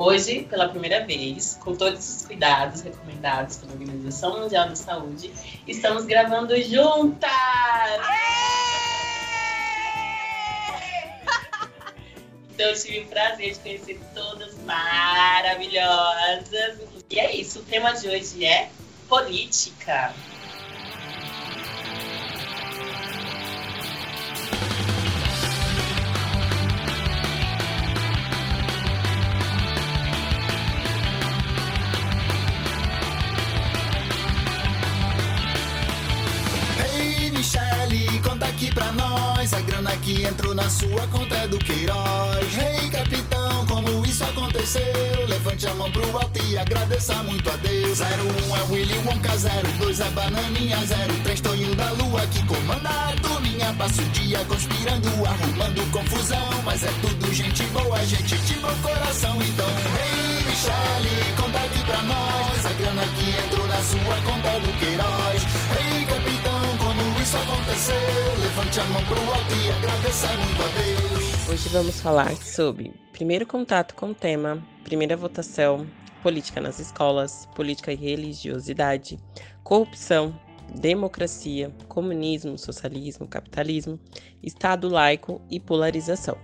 Hoje, pela primeira vez, com todos os cuidados recomendados pela Organização Mundial da Saúde, estamos gravando juntas! Então, eu tive o prazer de conhecer todas maravilhosas. E é isso, o tema de hoje é política. Entrou na sua conta do Queiroz. Ei, capitão, como isso aconteceu? Levante a mão pro alto e agradeça muito a Deus. 01 é Willy Wonka, 02 é Bananinha, 03 Tonho da Lua que comanda a turminha. Passa o dia conspirando, arrumando confusão. Mas é tudo gente boa, gente de bom coração. Então, ei, Michele, conta aqui pra nós. A grana que entrou na sua conta do Queiroz. Ei, capitão, como isso aconteceu? Levante a mão pro alto e agradeça muito a Deus. Hoje vamos falar sobre primeiro contato com o tema, primeira votação, política nas escolas, política e religiosidade, corrupção, democracia, comunismo, socialismo, capitalismo, Estado laico e polarização.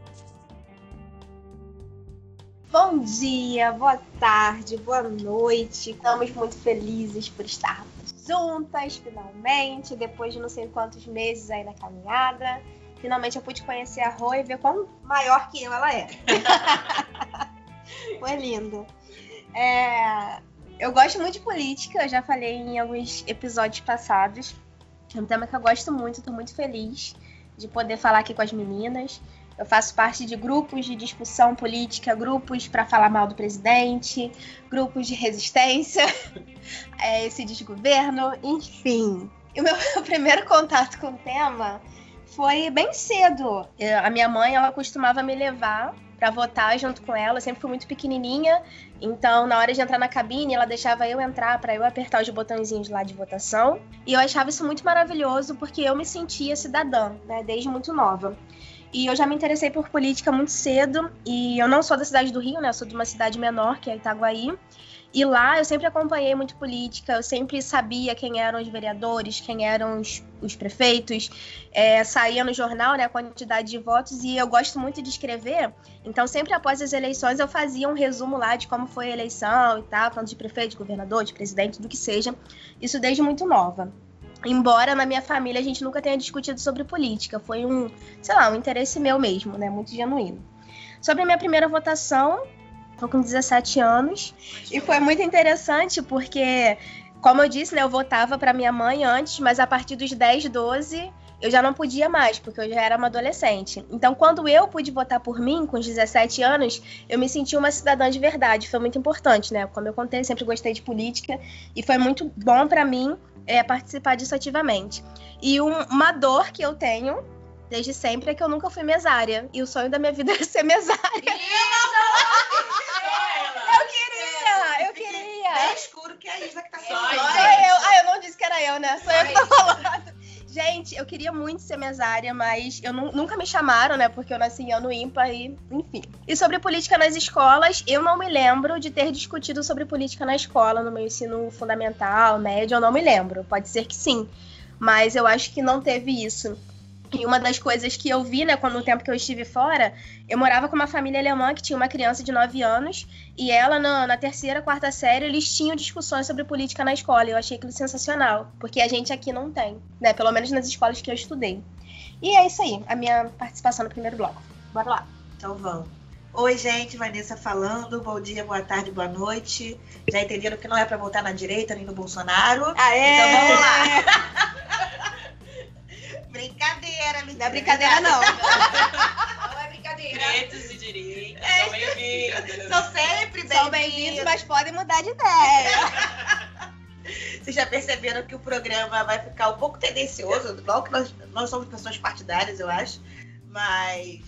Bom dia, boa tarde, boa noite. Estamos muito felizes por estarmos juntas, finalmente, depois de não sei quantos meses aí na caminhada. Finalmente eu pude conhecer a Rô e ver quão maior que eu ela é. Foi lindo. É, eu gosto muito de política, eu já falei em alguns episódios passados. É um tema que eu gosto muito, estou muito feliz de poder falar aqui com as meninas. Eu faço parte de grupos de discussão política, grupos para falar mal do presidente, grupos de resistência, é, esse desgoverno, enfim. E o meu primeiro contato com o tema foi bem cedo. A minha mãe, ela costumava me levar para votar junto com ela. Eu sempre fui muito pequenininha, então na hora de entrar na cabine, ela deixava eu entrar para eu apertar os botõezinhos lá de votação. E eu achava isso muito maravilhoso porque eu me sentia cidadã, né, desde muito nova. E eu já me interessei por política muito cedo. E eu não sou da cidade do Rio, né? Eu sou de uma cidade menor, que é Itaguaí. E lá eu sempre acompanhei muito política, eu sempre sabia quem eram os vereadores, quem eram os, os prefeitos, é, saía no jornal né, a quantidade de votos e eu gosto muito de escrever, então sempre após as eleições eu fazia um resumo lá de como foi a eleição e tal, tanto de prefeito, de governador, de presidente, do que seja, isso desde muito nova. Embora na minha família a gente nunca tenha discutido sobre política, foi um, sei lá, um interesse meu mesmo, né, muito genuíno. Sobre a minha primeira votação, Tô com 17 anos. E foi muito interessante porque, como eu disse, né, eu votava para minha mãe antes, mas a partir dos 10, 12, eu já não podia mais, porque eu já era uma adolescente. Então, quando eu pude votar por mim, com os 17 anos, eu me senti uma cidadã de verdade. Foi muito importante, né? Como eu contei, eu sempre gostei de política e foi muito bom para mim é, participar disso ativamente. E um, uma dor que eu tenho desde sempre é que eu nunca fui mesária. E o sonho da minha vida era ser mesária. Eu queria, eu queria. É escuro que é a Isa que tá falando. Sou eu. Ah, eu não disse que era eu, né? Sou eu que tô falando. Gente, eu queria muito ser mesária, mas eu nu- nunca me chamaram, né? Porque eu nasci em ano ímpar e, enfim. E sobre política nas escolas, eu não me lembro de ter discutido sobre política na escola, no meu ensino fundamental, médio, eu não me lembro. Pode ser que sim, mas eu acho que não teve isso. E uma das coisas que eu vi, né, quando no tempo que eu estive fora, eu morava com uma família alemã que tinha uma criança de 9 anos, e ela, na, na terceira, quarta série, eles tinham discussões sobre política na escola. E eu achei aquilo sensacional, porque a gente aqui não tem, né? Pelo menos nas escolas que eu estudei. E é isso aí, a minha participação no primeiro bloco. Bora lá. Então vamos. Oi, gente, Vanessa falando. Bom dia, boa tarde, boa noite. Já entenderam que não é pra votar na direita nem no Bolsonaro? Aê! Então vamos lá. brincadeira, mentira. Não é brincadeira, não. Não é brincadeira. Pretos e direitos, É. são bem-vindos. São sempre São São bem-vindos, mas podem mudar de ideia. Vocês já perceberam que o programa vai ficar um pouco tendencioso, igual que nós, nós somos pessoas partidárias, eu acho. Mas.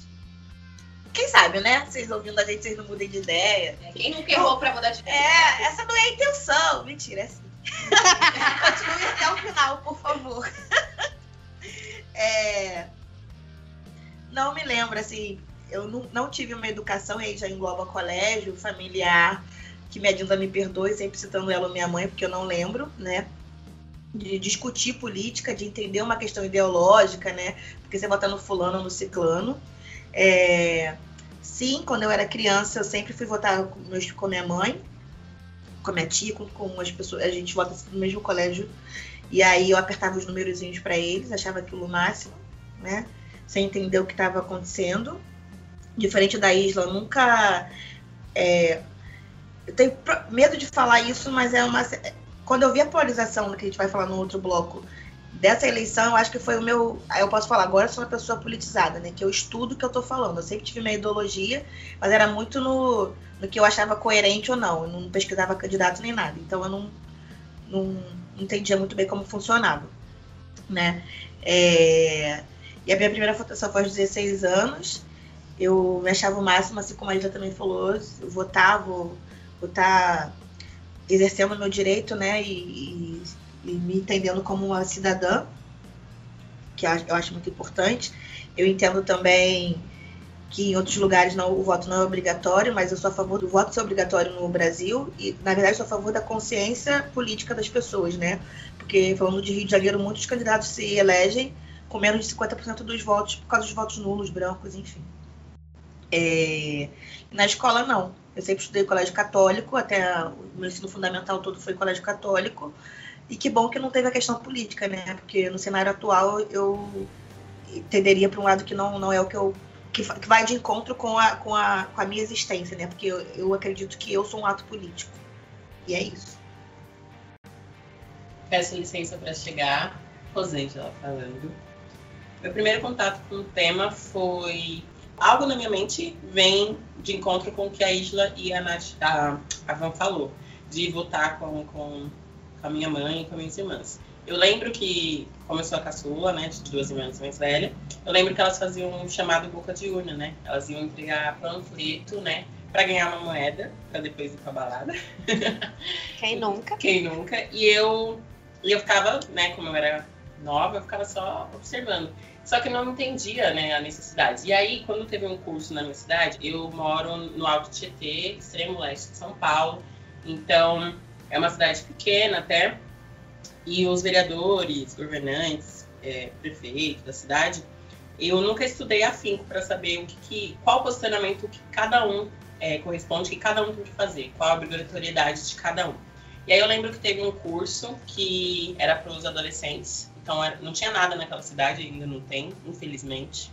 Quem sabe, né? Vocês ouvindo a gente, vocês não mudem de ideia. Quem nunca errou pra mudar de ideia? É, essa não é a intenção. Mentira, é assim. Continue até o final, por favor. É, Não me lembro, assim, eu não, não tive uma educação, e aí já engloba colégio, familiar, que minha Dinda me perdoe, sempre citando ela ou minha mãe, porque eu não lembro, né? De discutir política, de entender uma questão ideológica, né? Porque você vota no fulano ou no ciclano. É, Sim, quando eu era criança, eu sempre fui votar com, com minha mãe, com a minha tia, com, com as pessoas. A gente vota no mesmo colégio. E aí eu apertava os numerozinhos para eles, achava aquilo o máximo, né? Sem entender o que estava acontecendo. Diferente da Isla, eu nunca. é, eu tenho medo de falar isso, mas é uma. Quando eu vi a polarização que a gente vai falar no outro bloco dessa eleição, eu acho que foi o meu. Eu posso falar, agora eu sou uma pessoa politizada, né? Que eu estudo o que eu tô falando. Eu sempre tive minha ideologia, mas era muito no, no que eu achava coerente ou não. Eu não pesquisava candidato nem nada. Então eu não, não entendia muito bem como funcionava, né? É, E a minha primeira votação foi aos 16 anos. Eu me achava o máximo, assim como a Isa também falou, eu votar, vou estar exercendo o meu direito, né? E, e- e me entendendo como uma cidadã, que eu acho- muito importante. Eu entendo também que em outros lugares não, o voto não é obrigatório, mas eu sou a favor do voto ser obrigatório no Brasil e, na verdade, sou a favor da consciência política das pessoas, né? Porque, falando de Rio de Janeiro, muitos candidatos se elegem com menos de 50% dos votos por causa dos votos nulos, brancos, enfim. É, Na escola, não. Eu sempre estudei colégio católico, até o meu ensino fundamental todo foi colégio católico. E que bom que não teve a questão política, né? Porque no cenário atual eu tenderia para um lado que não, não é o que eu. Que, vai de encontro com a, com, a, com a minha existência, né? Porque eu, eu acredito que eu sou um ato político. E é isso. Peço licença para chegar. Rosângela falando. Meu primeiro contato com o tema foi algo na minha mente vem de encontro com o que a Isla e a, Nath, a, a Van falou, de votar com, com, com a minha mãe e com minhas irmãs. Eu lembro que, como eu sou a caçula, né, de duas irmãs mais velhas, eu lembro que elas faziam um chamado boca de urna, né? Elas iam entregar panfleto, né, para ganhar uma moeda, para depois ir pra balada. Quem nunca? Quem nunca? E eu, e eu ficava, né, como eu era nova, eu ficava só observando. Só que eu não entendia, né, a necessidade. E aí, quando teve um curso na minha cidade, eu moro no Alto Tietê, extremo leste de São Paulo. Então, é uma cidade pequena até. E os vereadores, governantes, é, prefeito da cidade, eu nunca estudei afinco para saber o que, que- qual posicionamento que cada um é, corresponde, que cada um tem que fazer, qual a obrigatoriedade de cada um. E aí eu lembro que teve um curso que era para os adolescentes, então era- não tinha nada naquela cidade, ainda não tem, infelizmente.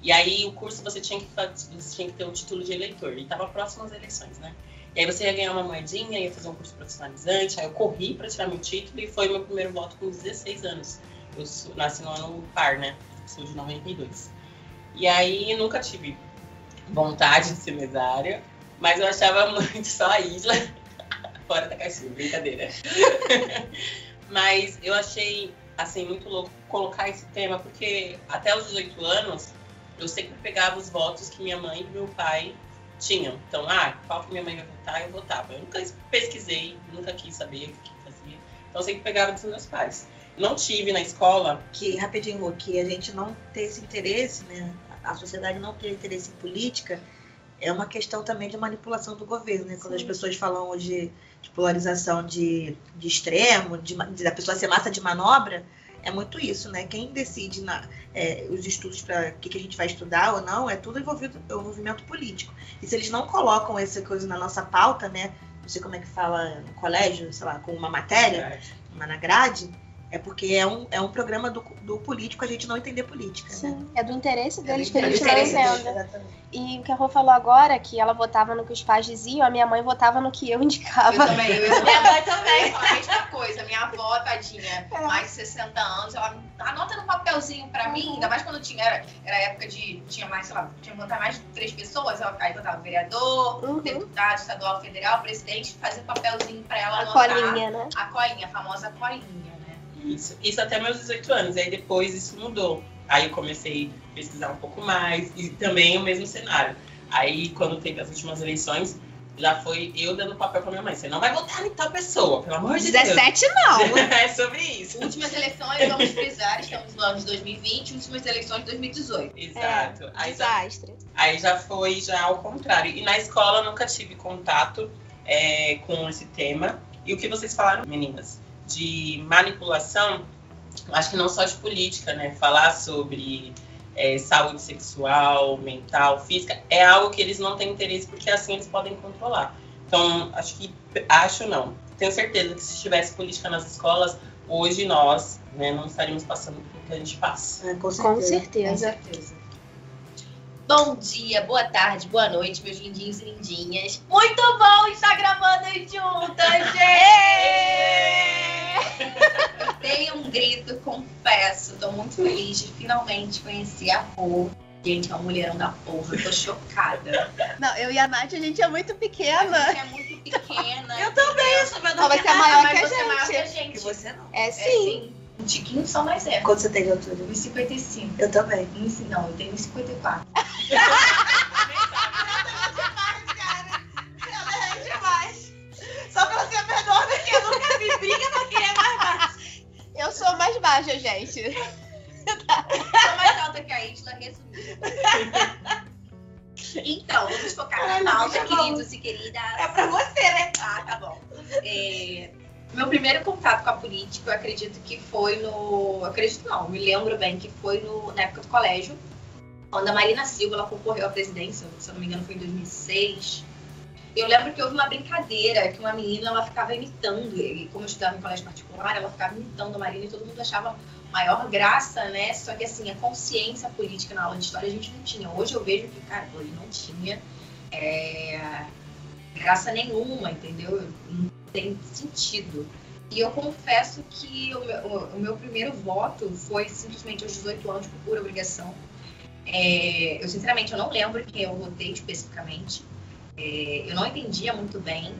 E aí o curso você tinha que você tinha que ter o título de eleitor, e estava próximo às eleições, né? E aí você ia ganhar uma moedinha, ia fazer um curso profissionalizante, aí eu corri para tirar meu título e foi meu primeiro voto com 16 anos. Eu nasci no ano par, né? Sou de 92. E aí nunca tive vontade de ser mesária, mas eu achava muito só a isla fora da caixinha, brincadeira. mas eu achei assim muito louco colocar esse tema porque até os 18 anos eu sempre pegava os votos que minha mãe e meu pai tinham. Então, ah, qual que minha mãe vai votar, eu votava. Eu nunca pesquisei, nunca quis saber o que fazia. Então sempre pegava dos meus pais. Não tive na escola que rapidinho, que a gente não ter esse interesse, né? A sociedade não ter interesse em política é uma questão também de manipulação do governo, né? Quando as pessoas falam hoje de polarização de, de extremo, de, de a pessoa ser massa de manobra, é muito isso, né? Quem decide na, é, os estudos para o que, que a gente vai estudar ou não é tudo envolvido é o movimento político. E se eles não colocam essa coisa na nossa pauta, né? Não sei como é que fala no colégio, sei lá, com uma matéria, uma na grade, É porque é um, é um programa do, do político a gente não entender política. Né? Sim, é do interesse deles É que a gente não entenda. E o que a Rô falou agora, que ela votava no que os pais diziam, a minha mãe votava no que eu indicava. Eu também, eu minha mãe também, a mesma coisa. Minha avó, tadinha, mais de 60 anos, ela anota no papelzinho pra mim, ainda mais quando tinha, era, era época de, tinha mais, sei lá, tinha que botar mais de três pessoas, ela aí botava vereador, Uhum. deputado, estadual, federal, presidente, fazia um papelzinho pra ela A anotar. colinha, né? A colinha, a famosa colinha, né? Isso, isso até meus 18 anos. Aí depois isso mudou. Aí eu comecei a pesquisar um pouco mais e também o mesmo cenário. Aí quando teve as últimas eleições, já foi eu dando papel pra minha mãe. Você não vai votar em tal pessoa, pelo amor de 17 não. Deus. é sobre isso. Últimas eleições, vamos frisar, estamos no ano de 2020, últimas eleições de 2018. Exato. aí, já, Desastre. aí já foi já ao contrário. E na escola eu nunca tive contato é, com esse tema. E o que vocês falaram, meninas, de manipulação, acho que não só de política, né? Falar sobre é, saúde sexual, mental, física, é algo que eles não têm interesse porque assim eles podem controlar. Então, acho que, acho não, tenho certeza que se tivesse política nas escolas, hoje nós né, não estaríamos passando pelo que a gente passa. É, com Com certeza. Com certeza. Bom dia, boa tarde, boa noite, meus lindinhos e lindinhas. Muito bom estar gravando juntas, gente! Dei um grito, confesso. Tô muito feliz de finalmente conhecer a Rô. Gente, é uma mulherão da porra, tô chocada. Não, eu e a Nath, a gente é muito pequena. Você é muito pequena. Eu também, eu sou menor Não, ser nada, maior mas que a você é maior que a gente. gente. que você não. É É sim. Um tiquinho só, mas é. Quanto você tem de altura? 1,55. Eu também. Não, eu tenho 1,54. Só pra ser menor do que eu nunca vi briga pra quem é mais baixo. Eu sou mais baixa, gente. Sou mais alta que a Isla, resumindo. Então, vamos focar na pauta, queridos e queridas. É pra você, né? Ah, tá bom. É, meu primeiro contato com a política, eu acredito que foi no. Acredito não, me lembro bem que foi no, na época do colégio, quando a Marina Silva ela concorreu à presidência, se eu não me engano foi em 2006. Eu lembro que houve uma brincadeira que uma menina ela ficava imitando, e como eu estudava em colégio particular, ela ficava imitando a Marina e todo mundo achava maior graça, né? Só que assim, a consciência política na aula de história a gente não tinha. Hoje eu vejo que, cara, ele não tinha é, graça nenhuma, entendeu? Tem sentido. E eu confesso que o meu, o- meu primeiro voto foi simplesmente aos 18 anos por pura obrigação. É, eu, sinceramente, eu não lembro quem eu votei especificamente. É, eu não entendia muito bem.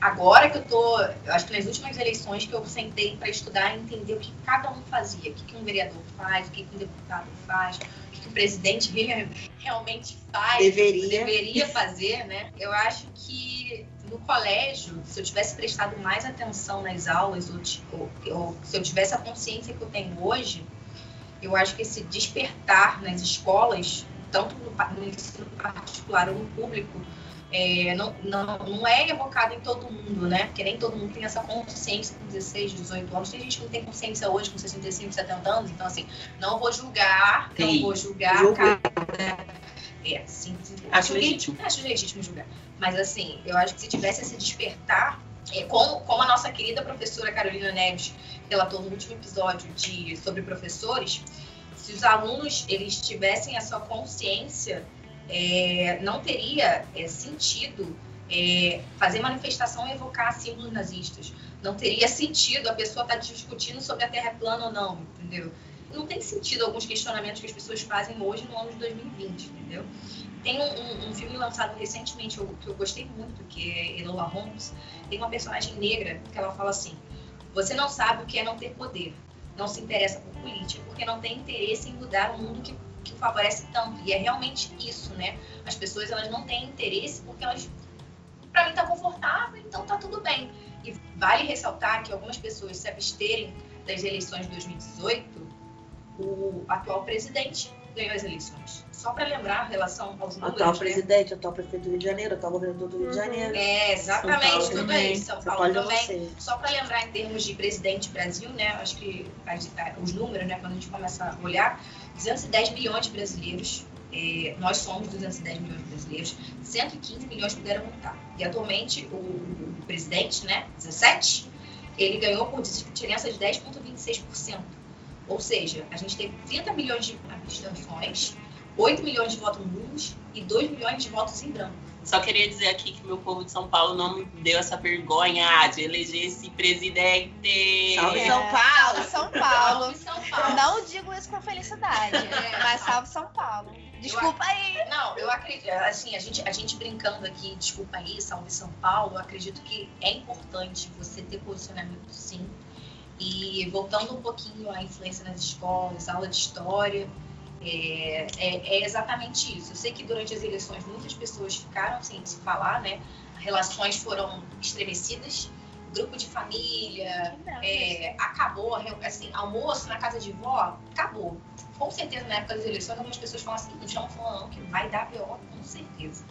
Agora que eu tô, eu acho que nas últimas eleições que eu sentei para estudar e entender o que cada um fazia, o que, que um vereador faz, o que, que um deputado faz, o que, que o presidente re- realmente faz, Deveria. deveria fazer, né? Eu acho que no colégio, se eu tivesse prestado mais atenção nas aulas, ou, ou- ou se eu tivesse a consciência que eu tenho hoje, eu acho que esse despertar nas escolas, tanto no, no ensino particular ou no público, é, não, não, não é evocado em todo mundo, né? Porque nem todo mundo tem essa consciência com 16, 18 anos. Tem gente que não tem consciência hoje com 65, 70 anos. Então, assim, não vou julgar, não vou julgar. Julgo. cada- É, sim, sim. Acho Julguei- legítimo. Acho legítimo julgar. Mas, assim, eu acho que se tivesse esse despertar, é, como, como a nossa querida professora Carolina Neves relatou no último episódio de, sobre professores, se os alunos eles tivessem essa consciência, é, não teria é, sentido é, fazer manifestação e evocar símbolos nazistas. Não teria sentido a pessoa estar discutindo sobre a Terra plana ou não, entendeu? Não tem sentido alguns questionamentos que as pessoas fazem hoje no ano de 2020, entendeu? Tem um, um- um filme lançado recentemente eu- que eu gostei muito, que é Enola Holmes. Tem uma personagem negra que ela fala assim: Você não sabe o que é não ter poder. Não se interessa por política porque não tem interesse em mudar o mundo que, que favorece tanto. E é realmente isso, né? As pessoas elas não têm interesse porque elas, para mim, tá confortável, então tá tudo bem. E vale ressaltar que algumas pessoas se absterem das eleições de 2018, o atual presidente ganhou as eleições. Só para lembrar a relação aos números, Atual né? presidente, atual prefeito do Rio de Janeiro, atual governador do Rio de Janeiro. É, exatamente, Paulo tudo também. isso. São Paulo também. você. Só para lembrar em termos de presidente Brasil, né? Acho que os números, né? Quando a gente começa a olhar, 210 milhões de brasileiros, eh, nós somos 210 milhões de brasileiros, 115 milhões puderam votar. E atualmente o, o presidente, né? 17, ele ganhou por diferença de 10,26%. Ou seja, a gente teve 30 milhões de abstenções, 8 milhões de votos nulos e 2 milhões de votos em branco. Só queria dizer aqui que meu povo de São Paulo não me deu essa vergonha de eleger esse presidente. Salve É, São Paulo! Salve São Paulo. Salve São Paulo. Não digo isso com felicidade, É. mas salve São Paulo. Desculpa aí. Não, eu acredito, assim, a gente, a gente brincando aqui, desculpa aí, salve São Paulo, eu acredito que é importante você ter posicionamento sim. E voltando um pouquinho à influência nas escolas, aula de história, é, é, é exatamente isso. Eu sei que durante as eleições muitas pessoas ficaram sem se falar, né? Relações foram estremecidas, grupo de família, é, acabou, assim, almoço na casa de vó, acabou. Com certeza, na época das eleições, algumas pessoas falam assim, não estão falando que vai dar pior, com certeza.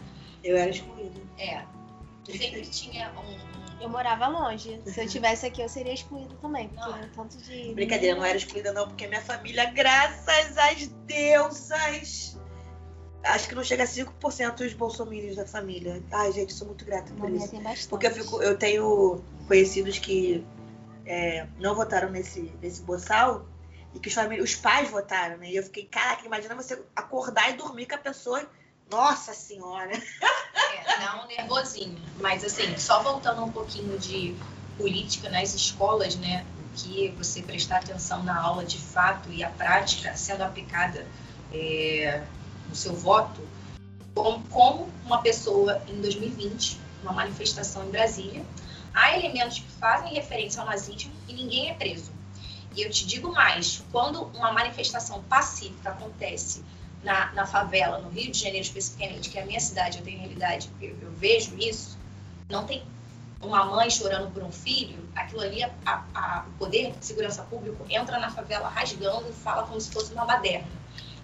Eu era excluída. É. Sempre tinha um. Eu morava longe. Se eu tivesse aqui, eu seria excluída também. Porque Não. tanto de. Brincadeira, não era excluída não, porque minha família, graças às deusas, acho que não chega a 5% os bolsominions da família. Ai, gente, sou muito grata por isso. tem bastante. Porque eu, fico, eu tenho conhecidos que é, não votaram nesse, nesse boçal e que os, famí- os pais votaram, né? E eu fiquei, caraca, imagina você acordar e dormir com a pessoa. Nossa senhora! É, dá um nervosinho. Mas assim, só voltando um pouquinho de política nas escolas, né? Que você prestar atenção na aula de fato e a prática sendo aplicada é, no seu voto, como, como uma pessoa em 2020, uma manifestação em Brasília, há elementos que fazem referência ao nazismo e ninguém é preso. E eu te digo mais, quando uma manifestação pacífica acontece na, na favela, no Rio de Janeiro especificamente, que é a minha cidade, eu tenho realidade, eu, eu vejo isso, não tem uma mãe chorando por um filho, aquilo ali, a, a- o poder de segurança público entra na favela rasgando e fala como se fosse uma baderna.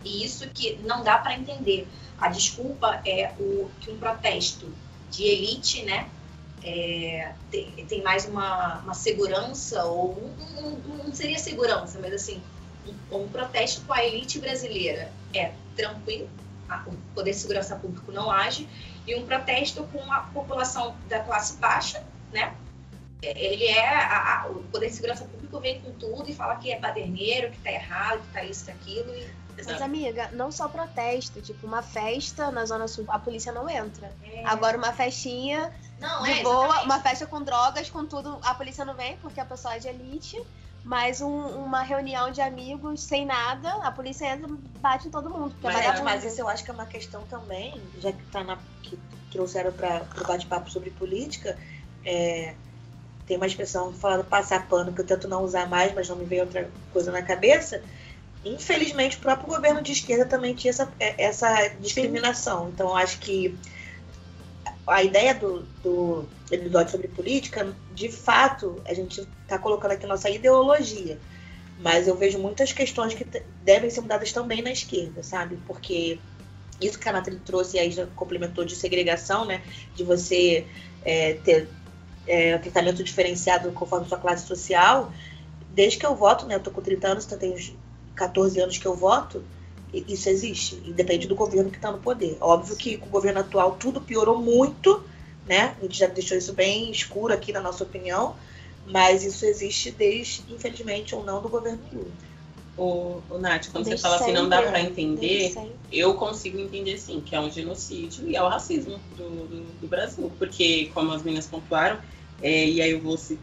E isso que não dá para entender. A desculpa é o que um protesto de elite, né, é, tem, tem mais uma, uma segurança, ou um- um- não seria segurança, mas assim, um, um protesto com a elite brasileira é tranquilo, a- o Poder de Segurança Público não age, e um protesto com a população da classe baixa, né? É, Ele é, a- a- o Poder de Segurança Público vem com tudo e fala que é baderneiro, que tá errado, que tá isso, que aquilo, e Mas, amiga, não só protesto. Tipo, uma festa na Zona Sul, a polícia não entra. é, Agora, uma festinha não, de é, boa, exatamente. uma festa com drogas, com tudo, a polícia não vem, porque a pessoa é de elite. Mas um- uma reunião de amigos sem nada, a polícia entra e bate em todo mundo. É Mas, vagabundo. mas isso eu acho que é uma questão também, já que, tá na, que trouxeram para o bate-papo sobre política, é, tem uma expressão falando passar pano, que eu tento não usar mais, mas não me veio outra coisa na cabeça. Infelizmente, o próprio governo de esquerda também tinha essa, é, essa discriminação. Então, eu acho que a ideia do, do episódio sobre política, de fato, a gente está colocando aqui nossa ideologia. Mas eu vejo muitas questões que devem ser mudadas também na esquerda, sabe? Porque isso que a Nathalie trouxe e aí já complementou de segregação, né? De você é, ter é, um tratamento diferenciado conforme sua classe social. Desde que eu voto, né? Eu tô com 30 anos, então tem uns 14 anos que eu voto. Isso existe, independe do governo que está no poder. Óbvio que com o governo atual tudo piorou muito, né? A gente já deixou isso bem escuro aqui na nossa opinião, mas isso existe desde, infelizmente ou não, do governo Lula. O, o Nath, quando Desde você fala assim, não dá pra Desde entender, eu consigo entender sim, que é um genocídio e é o racismo do, do, do Brasil. Porque, como as meninas pontuaram, é, e aí eu vou se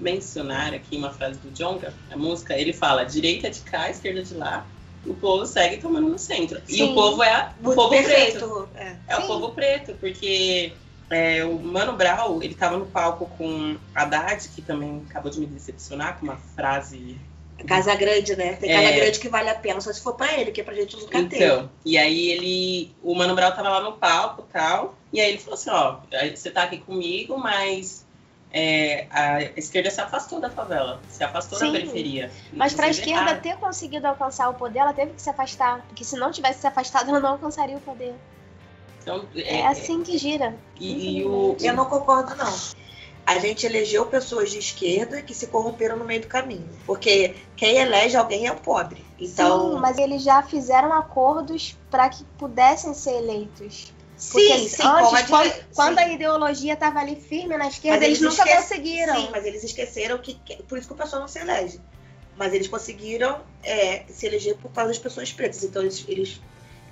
mencionar aqui uma frase do Jonga, a música, ele fala direita de cá, esquerda de lá, o povo segue tomando no centro. E Sim. o povo é o povo preto. Perfeito. É. É o povo preto, porque é, o Mano Brown, ele tava no palco com Haddad, que também acabou de me decepcionar com uma frase Casa Grande, né? Tem É. Casa Grande que vale a pena, só se for pra ele, que é pra gente nunca ter. Então, e aí ele, o Mano Brown tava lá no palco e tal, e aí ele falou assim, ó, você tá aqui comigo, mas é, a esquerda se afastou da favela, se afastou Sim. da periferia. Mas pra Vocês esquerda ter conseguido alcançar o poder, ela teve que se afastar. Porque se não tivesse se afastado, ela não alcançaria o poder. Então, É, assim que gira. E, e o, Eu não concordo, não. A gente elegeu pessoas de esquerda que se corromperam no meio do caminho. Porque quem elege alguém é o pobre. Então, Sim, mas eles já fizeram acordos para que pudessem ser eleitos. Sim, sim, antes, como a quando, quando sim. a ideologia estava ali firme na esquerda, Mas eles, nunca esque- conseguiram. Sim, mas eles esqueceram que. Por isso que o pessoal não se elege. Mas eles conseguiram é, se eleger por causa das pessoas pretas. Então eles, eles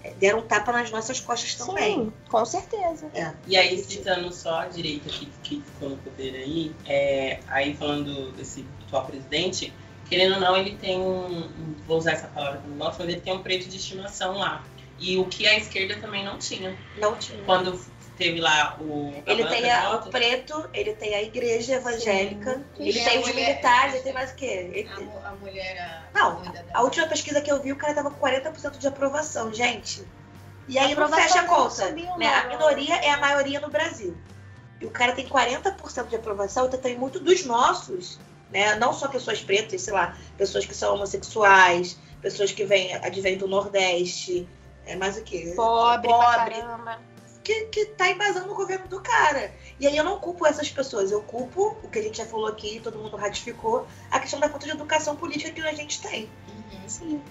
é, deram um tapa nas nossas costas também. Sim, com certeza. É. E aí, citando só a direita que, que ficou no poder aí, é, aí falando desse atual presidente, querendo ou não, ele tem um, vou usar essa palavra não gosto, mas ele tem um preto de estimação lá. E o que a esquerda também não tinha. Não tinha. Quando teve lá o. Ele tem a, o preto, ele tem a igreja evangélica, ele E tem a os mulher- militares, ele tem mais o quê? Ele A, tem- a mulher. A, Não, da- A última pesquisa que eu vi, o cara tava com 40% de aprovação, gente. E aí não fecha a não conta. subiu, né? A não. minoria é a maioria no Brasil. E o cara tem 40% de aprovação, então tem muito dos nossos, né? Não só pessoas pretas, sei lá, pessoas que são homossexuais, pessoas que vêm, advêm do Nordeste, é mais o quê? Pobre, Pobre. que, que tá embasando o governo do cara. E aí eu não culpo essas pessoas, eu culpo o que a gente já falou aqui, todo mundo ratificou, a questão da falta de educação política que a gente tem. Uhum. Sim.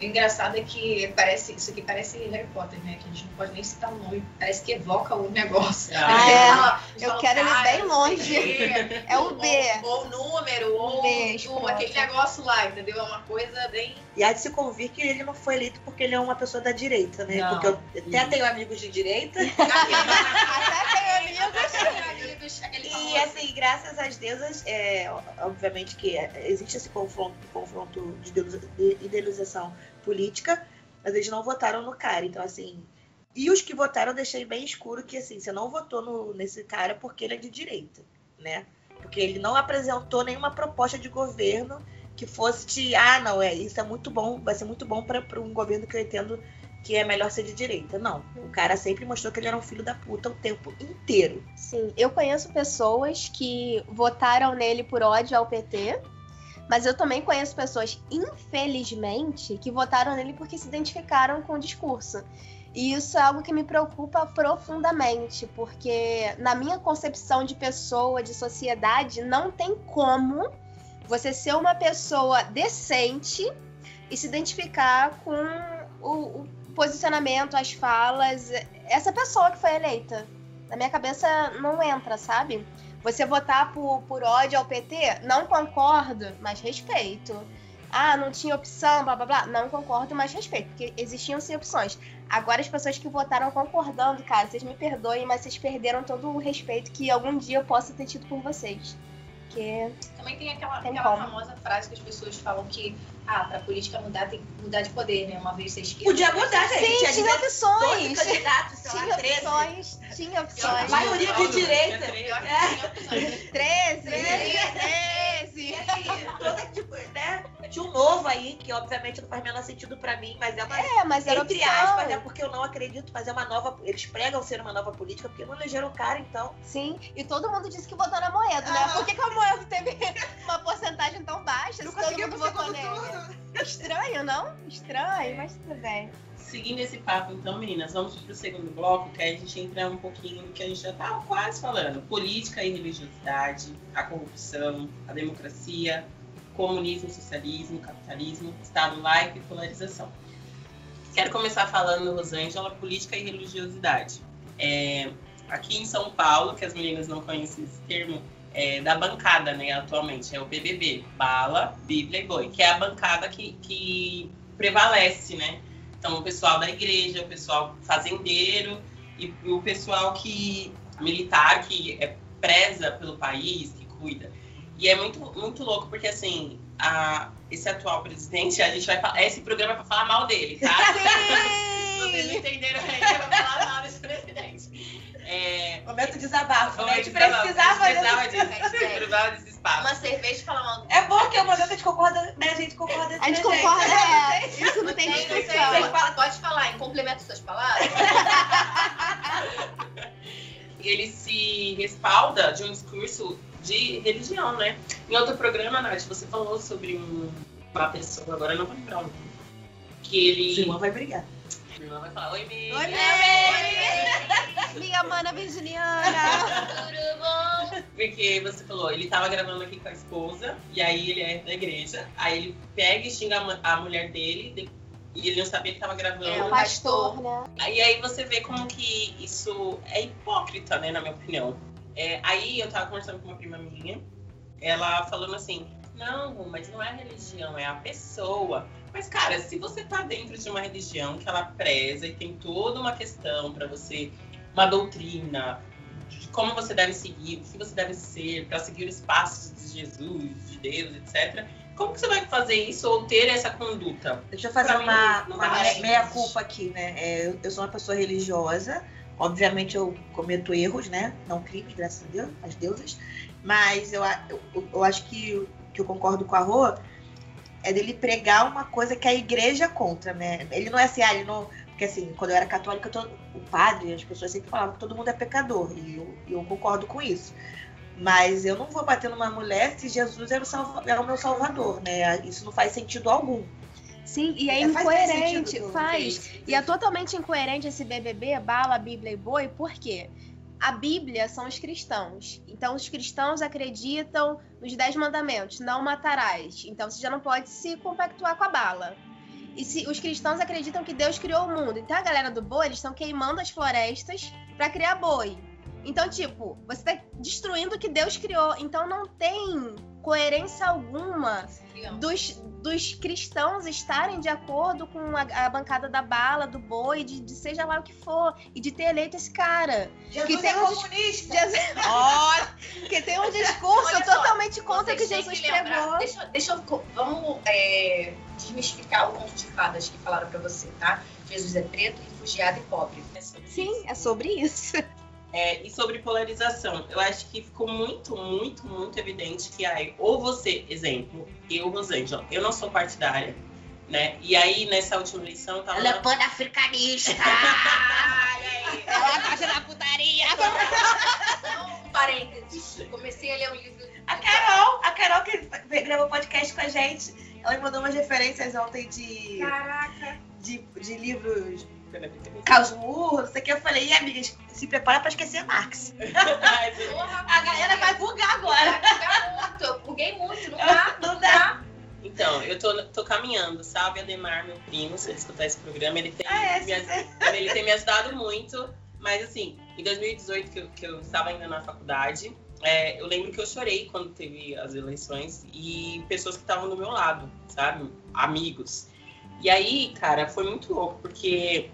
O engraçado é que parece, isso aqui parece Harry Potter, né? Que a gente não pode nem citar o nome. Parece que evoca o negócio. Ah, é. fala- Eu fala, quero ele bem longe. É o B. Ou, ou número, ou, B, ou escroto. aquele negócio lá, entendeu? É uma coisa bem. E há de se convir que ele não foi eleito porque ele é uma pessoa da direita, né? Não. Porque eu até tenho amigos de direita. Até tem amigos. amigos. E assim, graças às deusas, é, obviamente que é, existe esse confronto, confronto de idealização política, mas eles não votaram no cara. Então, assim. E os que votaram eu deixei bem escuro que assim, você não votou no- nesse cara porque ele é de direita, né? Porque ele não apresentou nenhuma proposta de governo que fosse de, ah, não, é, isso é muito bom, vai ser muito bom para um governo que eu entendo que é melhor ser de direita. Não. O cara sempre mostrou que ele era um filho da puta o tempo inteiro. Sim, eu conheço pessoas que votaram nele por ódio ao PT, mas eu também conheço pessoas, infelizmente, que votaram nele porque se identificaram com o discurso. E isso é algo que me preocupa profundamente, porque na minha concepção de pessoa, de sociedade, não tem como você ser uma pessoa decente e se identificar com o, o posicionamento, as falas, essa pessoa que foi eleita na minha cabeça não entra, sabe? Você votar por, por ódio ao PT, não concordo, mas respeito. Ah, não tinha opção, blá blá blá. Não concordo, mas respeito, porque existiam sim opções. Agora, as pessoas que votaram concordando, cara, vocês me perdoem, mas vocês perderam todo o respeito que algum dia eu possa ter tido por vocês. Porque. Também tem aquela, Tem aquela famosa frase que as pessoas falam que, ah, pra política mudar tem que mudar de poder, né? Uma vez ser esquerda. Podia mudar, gente. Sim, tinha tinha 12 opções. candidatos, sei lá, Tinha 13. opções. Tinha A opções. maioria de direita. tinha. É. Tinha opções. 13, E 13. assim, toda, tipo, né? Tinha um novo aí, que obviamente não faz menor sentido pra mim, mas é uma. É, mas era Entre opção. aspas, né? Porque eu não acredito, mas é uma nova. Eles pregam ser uma nova política, porque não elegeram o cara, então. Sim, e todo mundo disse que votou na Moedo, né? Por que, que a Moedo teve uma porcentagem tão baixa? Não se todo mundo? Estranho, não? Estranho, mas tudo bem. Seguindo esse papo, então, meninas, vamos pro segundo bloco, que aí a gente entra um pouquinho no que a gente já tava quase falando. Política e religiosidade, a corrupção, a democracia, comunismo, socialismo, capitalismo, Estado laico e polarização. Quero começar falando, Rosângela, política e religiosidade. É, aqui em São Paulo, que as meninas não conhecem esse termo, é da bancada, né, atualmente, é o BBB, Bala, Bíblia e Boi, que é a bancada que, que prevalece, né? Então, o pessoal da igreja, o pessoal fazendeiro e o pessoal que militar que é, preza pelo país, que cuida. E é muito, muito louco, porque assim, a, esse atual presidente, a gente vai falar. Esse programa é pra falar mal dele, tá? Vocês entenderam ainda, eu vou falar mal desse presidente. É, Momento de desabafo, né? A gente precisava precisava precisava desse... disso, precisava desse espaço. Uma cerveja e falar mal. É bom que é o momento que a gente concorda, né? A gente concorda A gente concorda, é. Isso não tem Tem, não sei, discussão. pode falar, em complemento às suas palavras. ele se respalda de um discurso de religião, né? Em outro programa, Nath, você falou sobre um- uma pessoa, agora eu não vou lembrar o nome, que ele... Silma vai brigar. Irmã vai falar, oi, Mi. Oi, Mary! Minha mana virginiana. Tudo bom? Porque você falou, ele tava gravando aqui com a esposa, e aí ele é da igreja, aí ele pega e xinga a a mulher dele, de- E ele não sabia que tava gravando. É, O pastor, né? Aí, aí você vê como que isso é hipócrita, né, na minha opinião. É, aí eu tava conversando com uma prima minha, ela falando assim, não, mas não é a religião, é a pessoa. Mas, cara, se você tá dentro de uma religião que ela preza e tem toda uma questão pra você, uma doutrina, de como você deve seguir, o que você deve ser, pra seguir os passos de Jesus, de Deus, etc. Como que você vai fazer isso ou ter essa conduta? Deixa eu fazer Pra uma, uma meia-culpa aqui, né? É, eu, eu sou uma pessoa religiosa. Obviamente eu cometo erros, né? Não crimes, graças a Deus, as deusas. Mas eu, eu, eu acho que, que eu concordo com a Rô é dele pregar uma coisa que a igreja é contra, né? Ele não é assim, ah, ele não. Porque assim, quando eu era católica, todo, o padre, as pessoas sempre falavam que todo mundo é pecador. E eu, eu concordo com isso. Mas eu não vou bater numa mulher se Jesus era o, salva, era o meu salvador, né? Isso não faz sentido algum. Sim, e é É, faz incoerente. do- Faz. E é totalmente incoerente esse BBB, bala, Bíblia e boi, por quê? A Bíblia são os cristãos. Então, os cristãos acreditam nos Dez Mandamentos, não matarás. Então, você já não pode se compactuar com a bala. E se os cristãos acreditam que Deus criou o mundo. Então, a galera do boi, eles estão queimando as florestas para criar boi. Então, tipo, você tá destruindo o que Deus criou. Então, não tem coerência alguma dos, dos cristãos estarem de acordo com a, a bancada da bala, do boi, de, de seja lá o que for, e de ter eleito esse cara. Jesus tem é um comunista! Jesus- Olha, que tem um discurso só, totalmente contra o que Jesus lembrar- pregou. Deixa, deixa eu. Vamos é, desmistificar o conto de fadas que falaram pra você, tá? Jesus é preto, refugiado e pobre. É sobre isso. Sim, é sobre isso. É, e sobre polarização, eu acho que ficou muito, muito, muito evidente que aí, ou você, exemplo, eu, Rosângela, eu não sou partidária, né? E aí, nessa última eleição, eu tava. Ela é pan-africanista! Ela gosta da putaria. Um parênteses. Comecei a ler um livro. A Carol, a Carol que gravou podcast com a gente, ela me mandou umas referências ontem de, Caraca. de, de livros Carlos Murro, não sei o que. Eu falei, e amigas, se prepara pra esquecer Marx. Porra, A galera vai bugar agora. vai bugar muito. Eu buguei muito. Não dá. Não dá. Então, eu tô, tô caminhando, sabe? Ademar, meu primo, se ele escutar esse programa, ele tem, Ah, é, me, aj- ele tem me ajudado muito. Mas assim, em 2018, que eu, que eu estava ainda na faculdade, é, eu lembro que eu chorei quando teve as eleições e pessoas que estavam do meu lado, sabe? Amigos. E aí, cara, foi muito louco, porque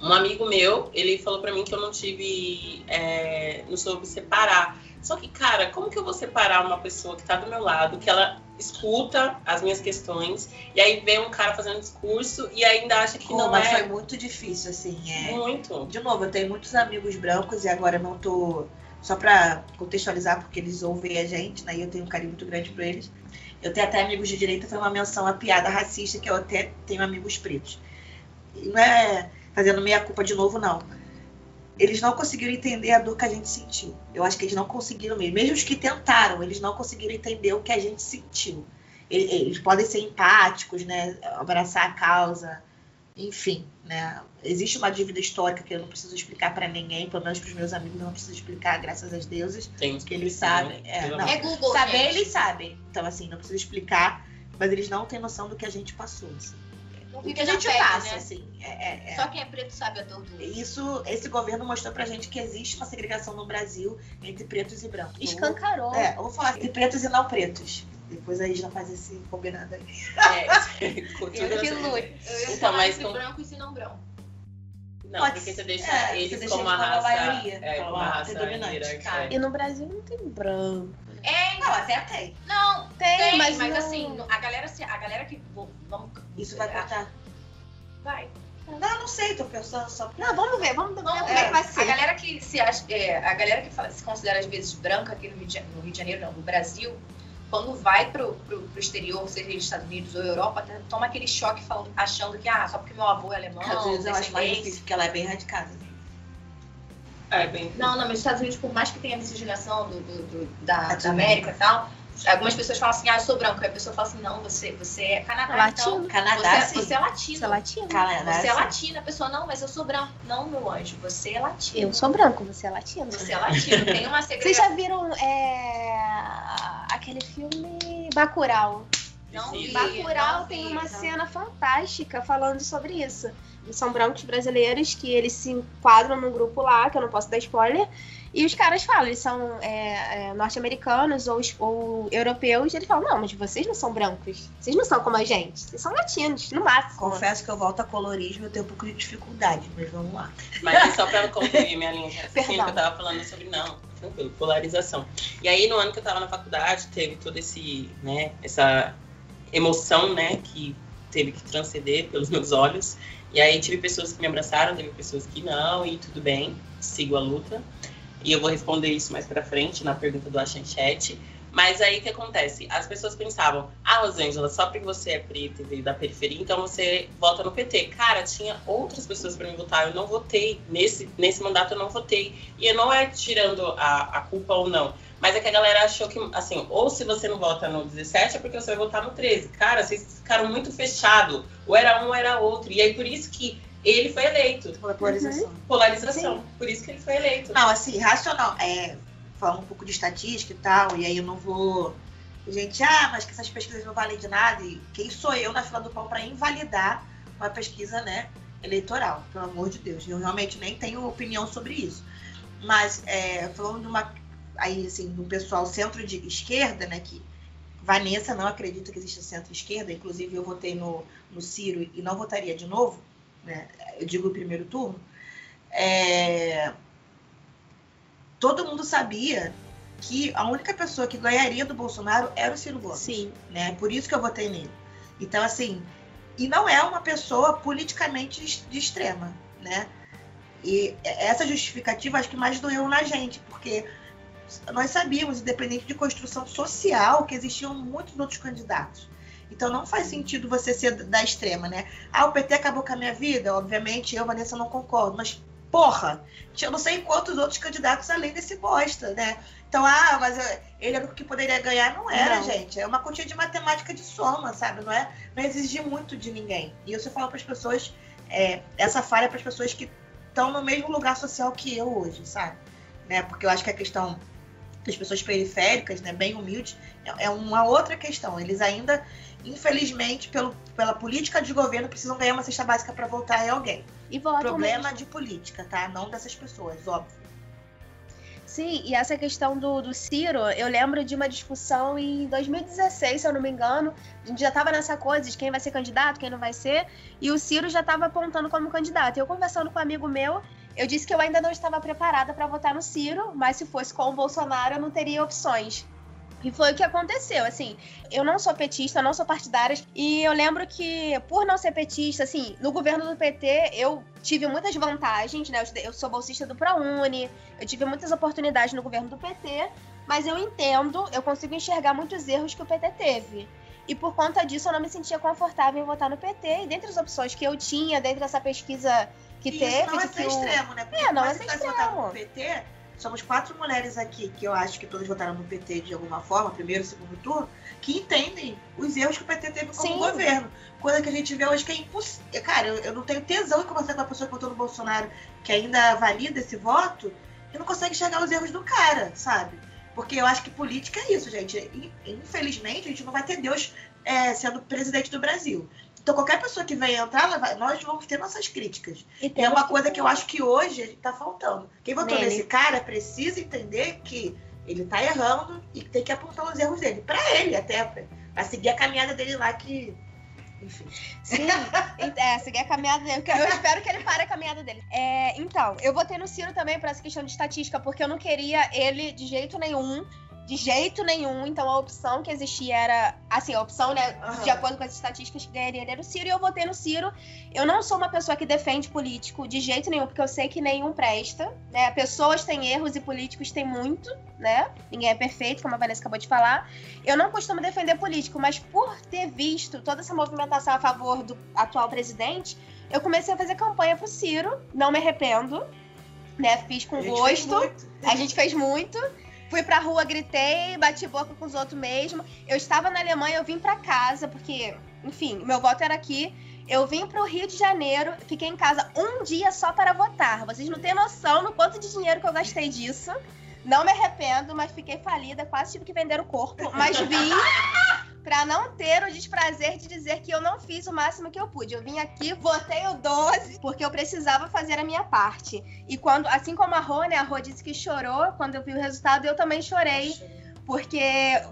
um amigo meu, ele falou pra mim que eu não tive, é, não soube separar. Só que, cara, como que eu vou separar uma pessoa que tá do meu lado, que ela escuta as minhas questões, e aí vem um cara fazendo discurso e ainda acha que Pô, não mas é foi muito difícil, assim. É... muito. De novo, eu tenho muitos amigos brancos e agora eu não tô. Só pra contextualizar, porque eles ouvem a gente, né? E eu tenho um carinho muito grande por eles. Eu tenho até amigos de direita, foi uma menção à piada racista, que eu até tenho amigos pretos. Não é fazendo meia culpa de novo, não. Eles não conseguiram entender a dor que a gente sentiu. Eu acho que eles não conseguiram mesmo. Mesmo os que tentaram, eles não conseguiram entender o que a gente sentiu. Eles, podem ser empáticos, né? Abraçar a causa, enfim, né? Existe uma dívida histórica que eu não preciso explicar para ninguém, pelo menos para os meus amigos eu não preciso explicar, graças a deuses. Tem Que eles sabem, é, pelo não. É Google. Saber gente. eles sabem. Então, assim, não preciso explicar, mas eles não têm noção do que a gente passou. assim. Não O que a gente pele, passa, né? assim. É, é- é. Só quem é preto sabe a dor do. Isso, esse governo mostrou pra gente que existe uma segregação no Brasil entre pretos e brancos. Escancarou. É, eu vou falar entre pretos e não pretos. Depois aí já faz esse combinado aí. É, Eu que lute. Eu ia Então, mas com- brancos e não brancos. Não, Pode porque você deixa É, você eles deixa como eles raça. maioria, é, como uma raça Tá. é. E no Brasil não tem branco. É, Não, até tem. não, Tem, tem, mas, mas, não- assim, a galera, se- a galera que. Vamos, Isso vai cortar. vai. Não, não sei, tô pensando só. Não, vamos ver, vamos ver Vamos como é que vai A ser. galera que se acha, é, a galera que fala- se considera às vezes branca aqui no Rio de, Ja- no Rio de Janeiro, não, no Brasil, quando vai pro, pro, pro exterior, seja nos Estados Unidos ou Europa, toma aquele choque falando, achando que ah, só porque meu avô é alemão, Às vezes eu acho mais difícil, porque ela é bem radicada. É, bem. Não, não, mas nos Estados Unidos, por mais que tenha miscigenação do, do- do- da, É da América e tal, algumas pessoas falam assim, ah, eu sou branco. Aí a pessoa fala assim, não, você, você é Canadá, Latino. então. Canadá, Você, sim. você é latino. Você é latino? Canadá, Você é sim. latina. A pessoa, não, mas eu sou branco. Não, meu anjo, você é latino. Eu sou branco, você é latino. Você é latino. Tem uma Vocês segregação. já viram é, aquele filme Bacurau? Não vi. Precisa. Bacurau não tem uma não. cena fantástica falando sobre isso. São brancos brasileiros que eles se enquadram num grupo lá, que eu não posso dar spoiler, e os caras falam, eles são é, é, norte-americanos ou, ou europeus, e eles falam, não, mas vocês não são brancos, vocês não são como a gente, vocês são latinos, no máximo. Confesso que eu volto a colorismo e eu tenho um pouco de dificuldade, mas vamos lá. Mas é só pra concluir minha linha de raciocínio que eu tava falando sobre, não, tranquilo, polarização. E aí, no ano que eu tava na faculdade, teve todo esse, né, essa emoção, né, que teve que transcender pelos meus olhos. E aí tive pessoas que me abraçaram, teve pessoas que não, e tudo bem, sigo a luta. E eu vou responder isso mais pra frente, na pergunta do Achanchete. Mas aí o que acontece? As pessoas pensavam, ah, Rosângela, só porque você é preta e veio da periferia, então você vota no PT. Cara, tinha outras pessoas para me votar, eu não votei. Nesse, nesse mandato eu não votei. E eu não é tirando a, a culpa ou não. Mas é que a galera achou que, assim, ou se você não vota no 17 é porque você vai votar no 13. Cara, vocês ficaram muito fechados. Ou era um ou era outro. E aí por isso que ele foi eleito. Polarização. Polarização. Por isso que ele foi eleito. Não, assim, racional. É, falando um pouco de estatística e tal, e aí eu não vou. Gente, ah, mas que essas pesquisas não valem de nada. E quem sou eu na fila do pão para invalidar uma pesquisa, né, eleitoral? Pelo amor de Deus. Eu realmente nem tenho opinião sobre isso. Mas, é, falando de uma. Aí, assim, do pessoal centro de esquerda, né, que Vanessa não acredita que existe centro-esquerda, inclusive eu votei no, no Ciro e não votaria de novo, né, eu digo o primeiro turno. É, todo mundo sabia que a única pessoa que ganharia do Bolsonaro era o Ciro Gomes. Sim. Né? Por isso que eu votei nele. Então, assim, e não é uma pessoa politicamente de extrema, né? E essa justificativa acho que mais doeu na gente, porque nós sabíamos, independente de construção social, que existiam muitos outros candidatos. Então não faz sentido você ser da extrema, né? Ah, o PT acabou com a minha vida, obviamente eu, Vanessa, não concordo, mas porra, tinha não sei quantos outros candidatos além desse bosta, né? Então, ah, mas ele era o que poderia ganhar, não era, Não. gente. É uma continha de matemática de soma, sabe? Não é, não exigir muito de ninguém. E eu só falo para as pessoas, é, essa falha é para as pessoas que estão no mesmo lugar social que eu hoje, sabe? Né? Porque eu acho que a questão das pessoas periféricas, né, bem humildes, é, é uma outra questão. Eles ainda, infelizmente, pelo, pela política de governo, precisam ganhar uma cesta básica para voltar em alguém. E votam Problema mesmo. de política, tá? Não dessas pessoas, óbvio. Sim, e essa questão do, do Ciro, eu lembro de uma discussão em 2016, se eu não me engano. A gente já tava nessa coisa de quem vai ser candidato, quem não vai ser, e o Ciro já tava apontando como candidato. Eu conversando com um amigo meu, eu disse que eu ainda não estava preparada para votar no Ciro, mas se fosse com o Bolsonaro, eu não teria opções. E foi o que aconteceu, assim, eu não sou petista, não sou partidária, e eu lembro que, por não ser petista, assim, no governo do PT, eu tive muitas vantagens, né, eu sou bolsista do ProUni, eu tive muitas oportunidades no governo do PT, mas eu entendo, eu consigo enxergar muitos erros que o PT teve. E por conta disso eu não me sentia confortável em votar no PT. E dentre as opções que eu tinha, dentro dessa pesquisa que E teve, isso não é de ser que o- extremo, né? Porque É, não é ser extremo. PT, somos quatro mulheres aqui, que eu acho que todas votaram no PT de alguma forma, primeiro e segundo turno, que entendem os erros que o PT teve como Sim. governo. Coisa que a gente vê hoje que é impossível. Cara, eu, eu não tenho tesão em conversar com uma pessoa que votou no Bolsonaro, que ainda valida esse voto, e não consegue enxergar os erros do cara, sabe? Porque eu acho que política é isso, gente. In- Infelizmente, a gente não vai ter Deus é, sendo presidente do Brasil. Então, qualquer pessoa que venha entrar, vai- nós vamos ter nossas críticas. E é uma coisa que eu acho que hoje tá faltando. Quem votou Nele. nesse cara precisa entender que ele tá errando e tem que apontar os erros dele. Pra ele, até. Pra, pra seguir a caminhada dele lá que. Enfim. Sim, é, seguir a caminhada dele. Eu espero que ele pare a caminhada dele. É, então, eu votei no Ciro também por essa questão de estatística, porque eu não queria ele de jeito nenhum. De jeito nenhum. Então a opção que existia era. Assim, a opção, né? Aham. De acordo com as estatísticas que ganharia ele era o Ciro. E eu votei no Ciro. Eu não sou uma pessoa que defende político de jeito nenhum, porque eu sei que nenhum presta. Né? Pessoas têm erros e políticos têm muito, né? Ninguém é perfeito, como a Vanessa acabou de falar. Eu não costumo defender político, mas por ter visto toda essa movimentação a favor do atual presidente, eu comecei a fazer campanha pro Ciro. Não me arrependo, né? Fiz com A gosto. A gente fez muito. Fui pra rua, gritei, bati boca com os outros mesmo. Eu estava na Alemanha, eu vim pra casa, porque, enfim, meu voto era aqui. Eu vim pro Rio de Janeiro, fiquei em casa um dia só para votar. Vocês não têm noção no quanto de dinheiro que eu gastei disso. Não me arrependo, mas fiquei falida, quase tive que vender o corpo. Mas vim, pra não ter o desprazer de dizer que eu não fiz o máximo que eu pude. Eu vim aqui, votei o 12, porque eu precisava fazer a minha parte. E quando, assim como a Rô, né, a Rô disse que chorou quando eu vi o resultado, eu também chorei. Porque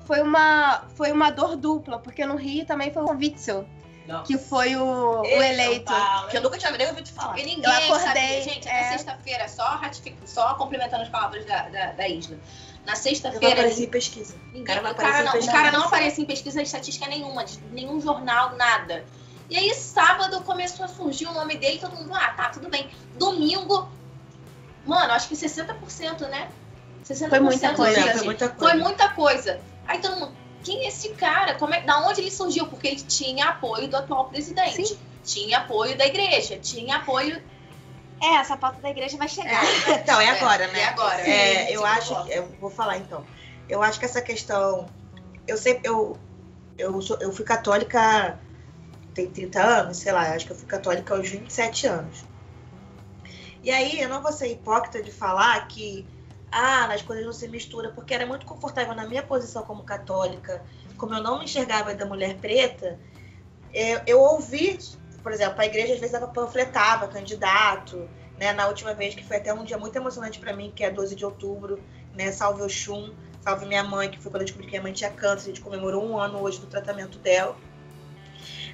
foi uma, foi uma dor dupla, porque no Rio também foi o Witzel, Nossa. que foi o, o eleito. Paulo, Que eu nunca tinha nem ouvido falar. E ninguém Eu acordei, sabia, gente, é. sexta-feira, só só complementando as palavras da, da, da Isla. Na Eu não sexta-feira, apareci em pesquisa. ninguém, cara não o, cara não, o pesquisa. cara não aparecia em pesquisa de estatística nenhuma, de nenhum jornal, nada. E aí, sábado, começou a surgir o nome dele, todo mundo, ah, tá, tudo bem. Domingo, mano, acho que 60%, né? 60% Foi muita gente. coisa. Foi muita coisa. Foi muita coisa. Aí todo mundo, quem é esse cara? Como é, da onde ele surgiu? Porque ele tinha apoio do atual presidente. Sim. Tinha apoio da igreja, tinha apoio. É, essa pauta da igreja vai chegar. Então, é agora, né? É agora. É, eu sim, acho, eu vou falar então. Eu acho que essa questão, eu sempre, eu, eu, sou, eu fui católica tem 30 anos, sei lá, acho que eu fui católica aos 27 anos. E aí, eu não vou ser hipócrita de falar que, ah, as coisas não se misturam, porque era muito confortável na minha posição como católica, como eu não me enxergava da mulher preta, eu, eu ouvi, por exemplo, a igreja às vezes ela panfletava candidato, né? Na última vez, que foi até um dia muito emocionante para mim, que é 12 de outubro, né? Salve Oxum, salve minha mãe, que foi quando eu descobri que minha mãe tinha câncer, a gente comemorou um ano hoje do tratamento dela.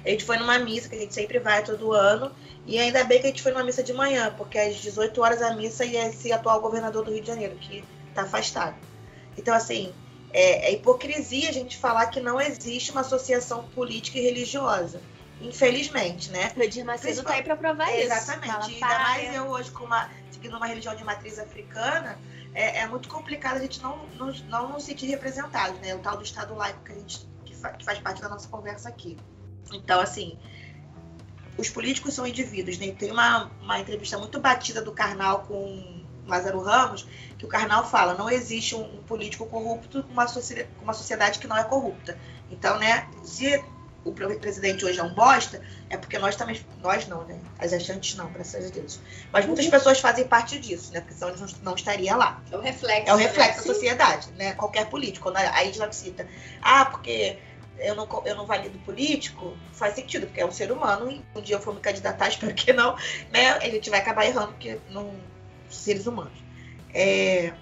A gente foi numa missa, que a gente sempre vai todo ano, e ainda bem que a gente foi numa missa de manhã, porque às 18 horas a missa ia esse atual governador do Rio de Janeiro, que tá afastado. Então, assim, é, é hipocrisia a gente falar que não existe uma associação política e religiosa. Infelizmente, né? O Edir Macedo tá aí pra provar É, isso. Exatamente. Ainda mais "Para". eu hoje, com uma, seguindo uma religião de matriz africana, é, é muito complicado a gente não, não, não nos sentir representados, né? O tal do Estado laico que, a gente, que, fa- que faz parte da nossa conversa aqui. Então, assim, os políticos são indivíduos, né? Tem uma, uma entrevista muito batida do Karnal com Lázaro Ramos, que o Karnal fala, não existe um, um político corrupto com uma, uma sociedade que não é corrupta. Então, né, se o pre- presidente hoje é um bosta, é porque nós também. Nós não, né? As achantes não, graças a Deus. Mas muitas pessoas fazem parte disso, né? Porque senão eles não, estaria lá. É o reflexo. É o reflexo né? da sociedade, né? Qualquer político. Quando a Isla cita, ah, porque eu não, eu não valido político, faz sentido, porque é um ser humano e um dia eu for me candidatar, espero que não, né? A gente vai acabar errando, porque não. seres humanos. É,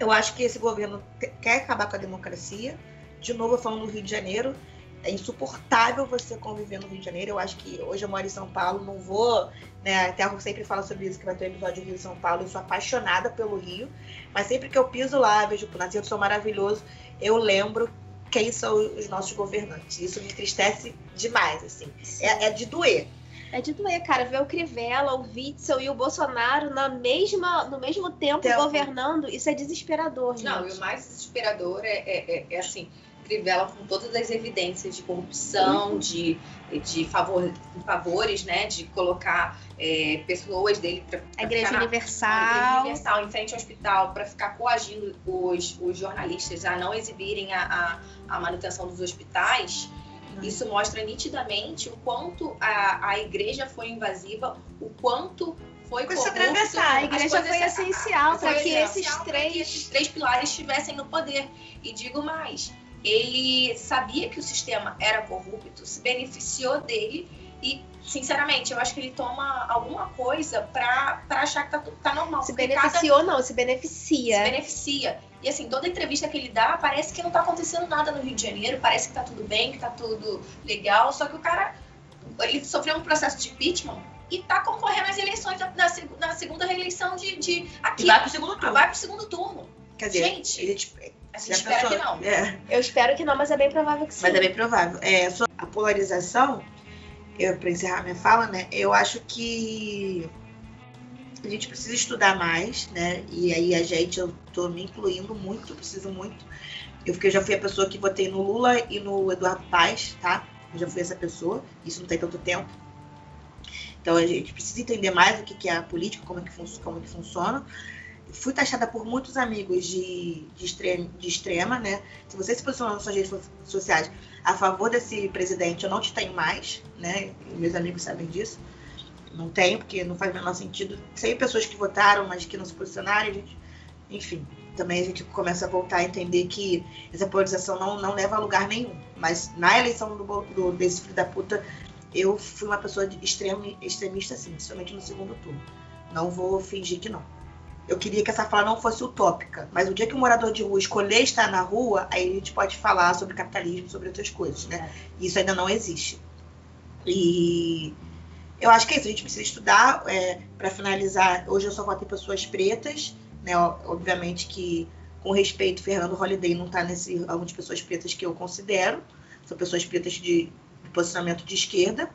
eu acho que esse governo quer acabar com a democracia. De novo, eu falando no Rio de Janeiro, é insuportável você conviver no Rio de Janeiro. Eu acho que hoje eu moro em São Paulo, não vou. Né, até a Ru sempre fala sobre isso, que vai ter um episódio do Rio e São Paulo. Eu sou apaixonada pelo Rio, mas sempre que eu piso lá, vejo o nascer do Sol maravilhoso, eu lembro quem são os nossos governantes. Isso me entristece demais, assim. É, é de doer. É de doer, cara, ver o Crivella, o Witzel e o Bolsonaro na mesma, no mesmo tempo, Tempo. governando, isso é desesperador, gente. Não, e o mais desesperador é, é, é- é, assim, Crivella com todas as evidências de corrupção, de, de favor, favores, né? De colocar é, pessoas dele pra A Igreja na- Universal. a Igreja Universal em frente ao hospital para ficar coagindo os, os jornalistas a não exibirem a, a, a manutenção dos hospitais. Isso mostra nitidamente o quanto a, a igreja foi invasiva, o quanto foi corrupto. atravessar, a igreja foi essencial para que esses pra que três esses três pilares estivessem no poder. E digo mais, ele sabia que o sistema era corrupto, se beneficiou dele e, sinceramente, eu acho que ele toma alguma coisa pra, pra achar que tá, tá normal. se porque cada- beneficiou, não, se se beneficia. beneficia. E assim, toda entrevista que ele dá, parece que não tá acontecendo nada no Rio de Janeiro, parece que tá tudo bem, que tá tudo legal, só que o cara, ele sofreu um processo de impeachment e tá concorrendo às eleições da, seg- da segunda reeleição de, de aqui. E vai pro segundo turno. Vai pro segundo turno. Quer dizer, Gente, ele, tipo, A gente espera pensou? que não. É. Eu espero que não, mas é bem provável que sim. Mas é bem provável. É, a polarização, eu, para encerrar minha fala, né? Eu acho que a gente precisa estudar mais, né? E aí a gente, eu tô me incluindo muito, preciso muito. Eu, porque eu já fui a pessoa que votei no Lula e no Eduardo Paes, tá? Eu já fui essa pessoa, isso não tem tanto tempo. Então a gente precisa entender mais o que que é a política, como é que, como é que funciona. Fui taxada por muitos amigos de, de, extrema, de extrema, né? Se você se posicionar nas suas redes so- sociais a favor desse presidente, eu não te tenho mais, né? Meus amigos sabem disso. Não tenho, porque não faz o menor sentido. Sei pessoas que votaram, mas que não se posicionaram, gente... enfim. também a gente começa a voltar a entender que essa polarização não, não leva a lugar nenhum. Mas na eleição do, do, desse filho da puta, eu fui uma pessoa de extremo, extremista, sim, principalmente no segundo turno. Não vou fingir que não. Eu queria que essa fala não fosse utópica, mas o dia que o morador de rua escolher estar na rua, aí a gente pode falar sobre capitalismo, sobre outras coisas, né? Isso ainda não existe. E eu acho que é isso, a gente precisa estudar. É, para finalizar, hoje eu só voto em pessoas pretas, né? Obviamente que, com respeito, Fernando Holliday não está nesse ramo de pessoas pretas que eu considero. São pessoas pretas de, de posicionamento de esquerda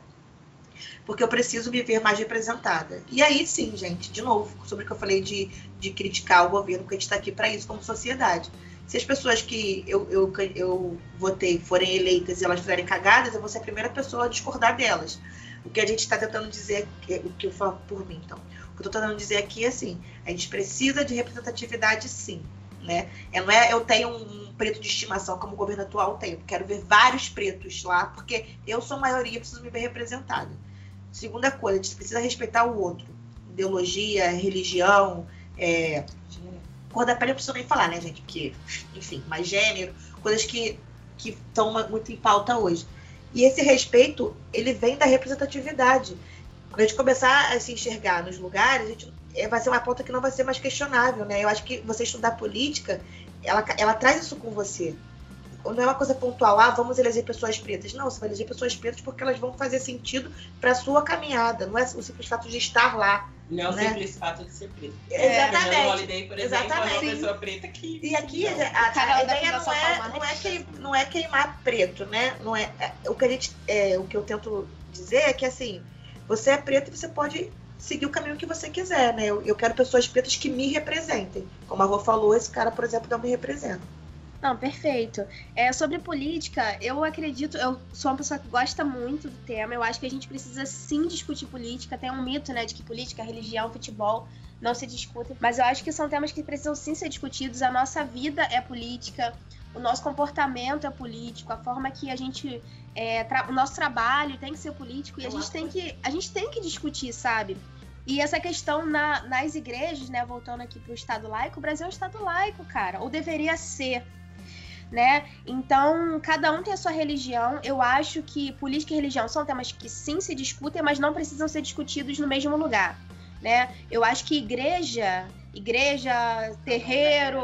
porque eu preciso me ver mais representada. E aí sim, gente, de novo, sobre o que eu falei de, de criticar o governo, porque a gente está aqui para isso como sociedade. Se as pessoas que eu, eu, eu votei forem eleitas e elas fizerem cagadas, eu vou ser a primeira pessoa a discordar delas. O que a gente está tentando dizer, o que eu falo por mim, então. O que eu estou tentando dizer aqui é assim: a gente precisa de representatividade, sim. Né? É, não é eu tenho um preto de estimação como o governo atual tem. Eu quero ver vários pretos lá, porque eu sou maioria, preciso me ver representada. Segunda coisa, a gente precisa respeitar o outro. Ideologia, religião, é, cor da pele eu preciso nem falar, né, gente? Porque, enfim, mais gênero, coisas que estão muito em pauta hoje. E esse respeito, ele vem da representatividade. Quando a gente começar a se enxergar nos lugares, a gente, vai ser uma pauta que não vai ser mais questionável, né? Eu acho que você estudar política, ela, ela traz isso com você não é uma coisa pontual, ah, vamos eleger pessoas pretas. Não, você vai eleger pessoas pretas porque elas vão fazer sentido para a sua caminhada. Não é o simples fato de estar lá. Não é o né? simples fato de ser preto. É, exatamente. Holiday, por exemplo, Exatamente. é uma pessoa preta que. E aqui a, a, a ideia não é, não, é que, não é queimar preto, né? Não é, é, o, que a gente, é, o que eu tento dizer é que assim, você é preto e você pode seguir o caminho que você quiser, né? Eu, eu quero pessoas pretas que me representem. Como a Rô falou, esse cara, por exemplo, não me representa. Não, perfeito. É, sobre política, eu acredito, eu sou uma pessoa que gosta muito do tema, eu acho que a gente precisa sim discutir política. Tem um mito, né, de que política, religião, futebol não se discutem, mas eu acho que são temas que precisam sim ser discutidos. A nossa vida é política, o nosso comportamento é político, a forma que a gente. É, o nosso trabalho tem que ser político e a gente tem que, a gente tem que discutir, sabe? E essa questão na, nas igrejas, né, voltando aqui para o Estado laico, o Brasil é um Estado laico, cara, ou deveria ser né? Então, cada um tem a sua religião. Eu acho que política e religião são temas que sim se discutem, mas não precisam ser discutidos no mesmo lugar, né? Eu acho que igreja, igreja, terreiro,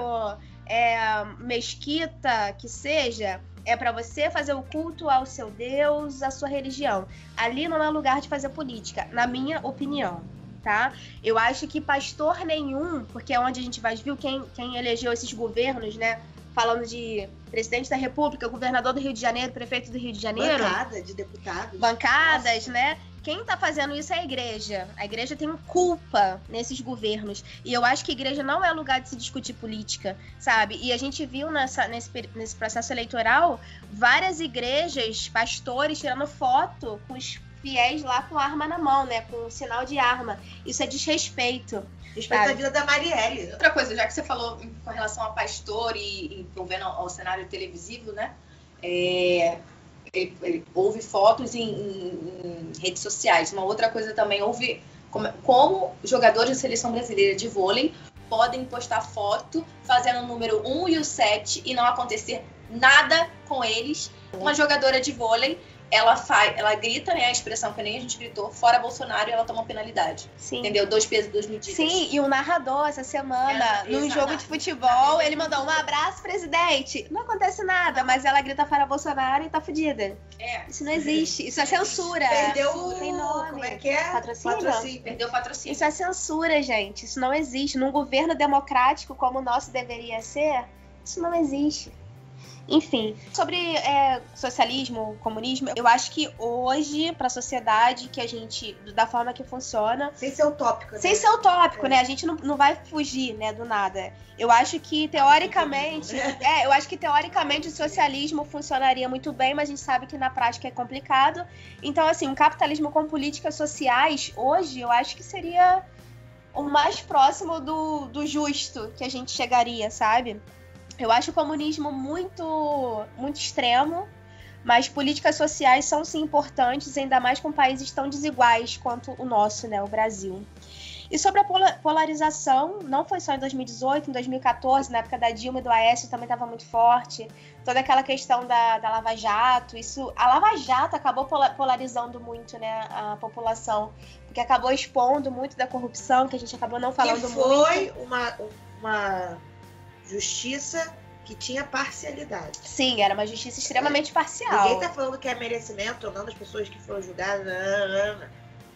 é, mesquita, que seja, é para você fazer o culto ao seu Deus, à sua religião. Ali não é lugar de fazer política, na minha opinião. Tá? Eu acho que pastor nenhum, porque é onde a gente vai ver quem, quem elegeu esses governos, né? falando de presidente da República, governador do Rio de Janeiro, prefeito do Rio de Janeiro. Bancada de deputados. Bancadas, Nossa. né? Quem tá fazendo isso é a igreja. A igreja tem culpa nesses governos. E eu acho que a igreja não é lugar de se discutir política, sabe? E a gente viu nessa, nesse, nesse processo eleitoral várias igrejas, pastores, tirando foto com os fiéis lá com arma na mão, né? Com um sinal de arma. Isso é desrespeito. Respeito a vida da Marielle. Outra coisa, já que você falou com relação a pastor e envolvendo ao, cenário televisivo, né? É, ele, ele, houve fotos em, em, em, redes sociais. Uma outra coisa também, houve como, como jogadores da seleção brasileira de vôlei podem postar foto fazendo o número 1 e o 7 e não acontecer nada com eles. Uma jogadora de vôlei ela faz, ela grita, né, a expressão que nem a gente gritou, fora Bolsonaro e ela toma penalidade. Sim. Entendeu? Dois pesos, dois medidas. Sim, e o narrador essa semana, é, num jogo de futebol, ele mandou um abraço, presidente. Não acontece nada, mas ela grita fora Bolsonaro e tá fudida. É. Isso não existe. Isso é censura. Perdeu o. Tem nome. Como é que é? Patrocínio? patrocínio. Perdeu o patrocínio. Isso é censura, gente. Isso não existe. Num governo democrático como o nosso deveria ser, isso não existe. Enfim, sobre é, socialismo, comunismo, eu acho que hoje, para a sociedade, que a gente, da forma que funciona. Sem ser utópico, né? Sem ser utópico, é. né? A gente não, não vai fugir, né, do nada. Eu acho que, teoricamente. é, eu acho que, teoricamente, o socialismo funcionaria muito bem, mas a gente sabe que na prática é complicado. Então, assim, um capitalismo com políticas sociais, hoje, eu acho que seria o mais próximo do, do justo que a gente chegaria, sabe? Eu acho o comunismo muito, muito extremo, mas políticas sociais são sim importantes, ainda mais com países tão desiguais quanto o nosso, né, o Brasil. E sobre a pola- polarização, não foi só em 2018, em 2014, na época da Dilma e do Aécio também estava muito forte. Toda aquela questão da, da Lava Jato, isso. A Lava Jato acabou pola- polarizando muito, né, a população. Porque acabou expondo muito da corrupção, que a gente acabou não Que falando muito. foi uma, uma justiça que tinha parcialidade. Sim, era uma justiça extremamente parcial. Ninguém tá falando que é merecimento ou não das pessoas que foram julgadas, não, não, não.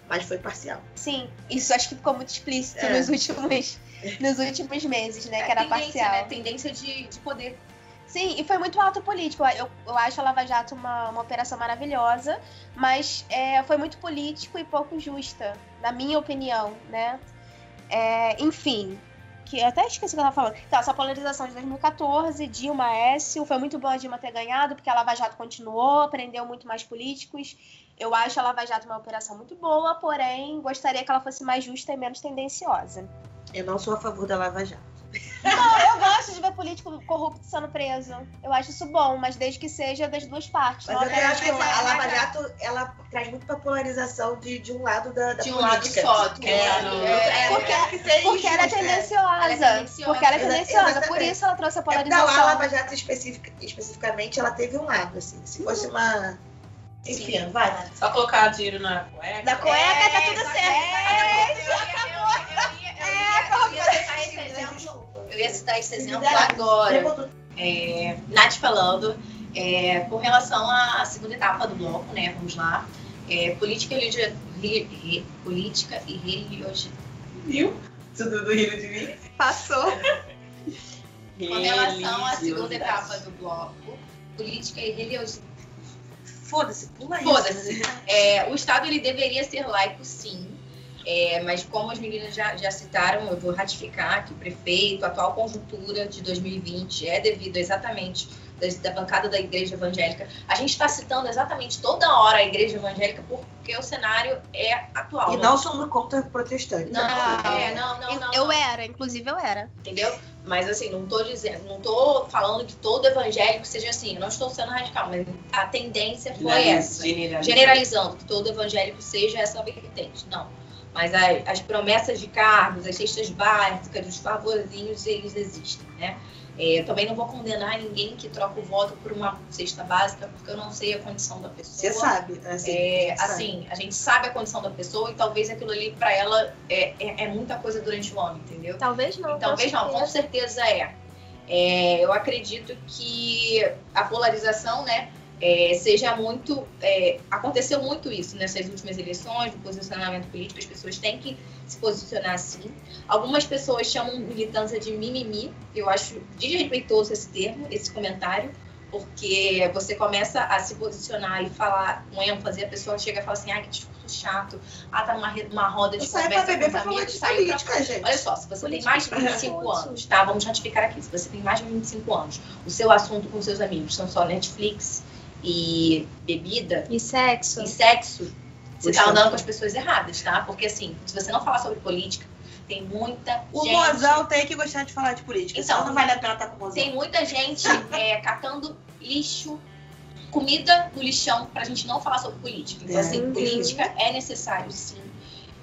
mas foi parcial. Sim, isso acho que ficou muito explícito É. nos, últimos, nos últimos meses, né? que era parcial. né? Tendência de, de poder. Sim, e foi muito alto político. Eu, eu acho a Lava Jato uma, uma operação maravilhosa, mas é, foi muito político e pouco justa, na minha opinião, né? É, enfim, que eu até esqueci o que eu tava falando. Então, essa polarização de 2014, Dilma, Écio, foi muito bom a Dilma ter ganhado, porque a Lava Jato continuou, prendeu muito mais políticos. Eu acho a Lava Jato uma operação muito boa, porém, gostaria que ela fosse mais justa e menos tendenciosa. Eu não sou a favor da Lava Jato. Eu gosto de ver político corrupto sendo preso. Eu acho isso bom, mas desde que seja das duas partes. Mas não eu acho que a lado. Lava Jato, ela traz muito pra polarização de, de um lado da, da De um lado política. só, do É, lado. é, Porque- que seja Porque ela é injusto, tendenciosa. Ela é tendenciosa. Porque ela é tendenciosa. Por isso ela trouxe a É porque a polarização. Lava Jato especific- especificamente, ela teve um lado, assim. Se fosse uma... Enfim, vai. Só colocar dinheiro na cueca. Da cueca tá tudo certo. Eu ia citar esse exemplo agora. É, Nath falando é, com relação à segunda etapa do bloco, né? Vamos lá. É, política, e religi- re- re- política e religiosidade. Viu? Tudo do Rio de mim. Passou. Com relação à segunda etapa do bloco, política e religiosidade. Foda-se, pula. Foda-se. É, o Estado ele deveria ser laico, sim. É, mas como as meninas já, já citaram, eu vou ratificar que o prefeito, a atual conjuntura de 2020 é devido exatamente da, da bancada da igreja evangélica. A gente está citando exatamente toda hora a igreja evangélica porque o cenário é atual. E não somos contra protestantes. Não, Não. é, não, não, não. eu não. era, inclusive eu era. entendeu? Mas assim, não tô dizendo, não tô falando que todo evangélico seja assim, eu não estou sendo radical, mas a tendência foi essa. Generalizando. Generalizando que todo evangélico seja essa vertente, não. Mas a- as promessas de cargos, as cestas básicas, os favorzinhos, eles existem, né? É, eu também não vou condenar ninguém que troca o voto por uma cesta básica, porque eu não sei a condição da pessoa. Você sabe, assim. É, você sabe. assim, a gente sabe a condição da pessoa e talvez aquilo ali pra ela é, é, é muita coisa durante o ano, entendeu? Talvez não. Talvez não, com certeza é. É, eu acredito que a polarização, né, é, seja muito. é, aconteceu muito isso nessas últimas eleições, do posicionamento político, as pessoas têm que se posicionar assim. Algumas pessoas chamam militância de mimimi, eu acho desrespeitoso esse termo, esse comentário, porque você começa a se posicionar e falar com ênfase, a pessoa chega e fala assim, ah, que discurso chato, ah, tá numa, numa roda de Eu pra conversa beber com pra os amigos, saiu pra política, gente. Olha só, se você Política tem mais de 25 é anos, tá? Vamos ratificar aqui. Se você tem mais de 25 anos, o seu assunto com seus amigos são só Netflix e bebida E sexo? e sexo, você tá Puxa. andando com as pessoas erradas, tá? Porque assim, se você não falar sobre política, tem muita O gente. mozão tem que gostar de falar de política. Então, não vale a pena estar com o mozão. Tem muita gente é, catando lixo, comida no lixão, pra gente não falar sobre política. Então, É. assim, política é necessário, sim.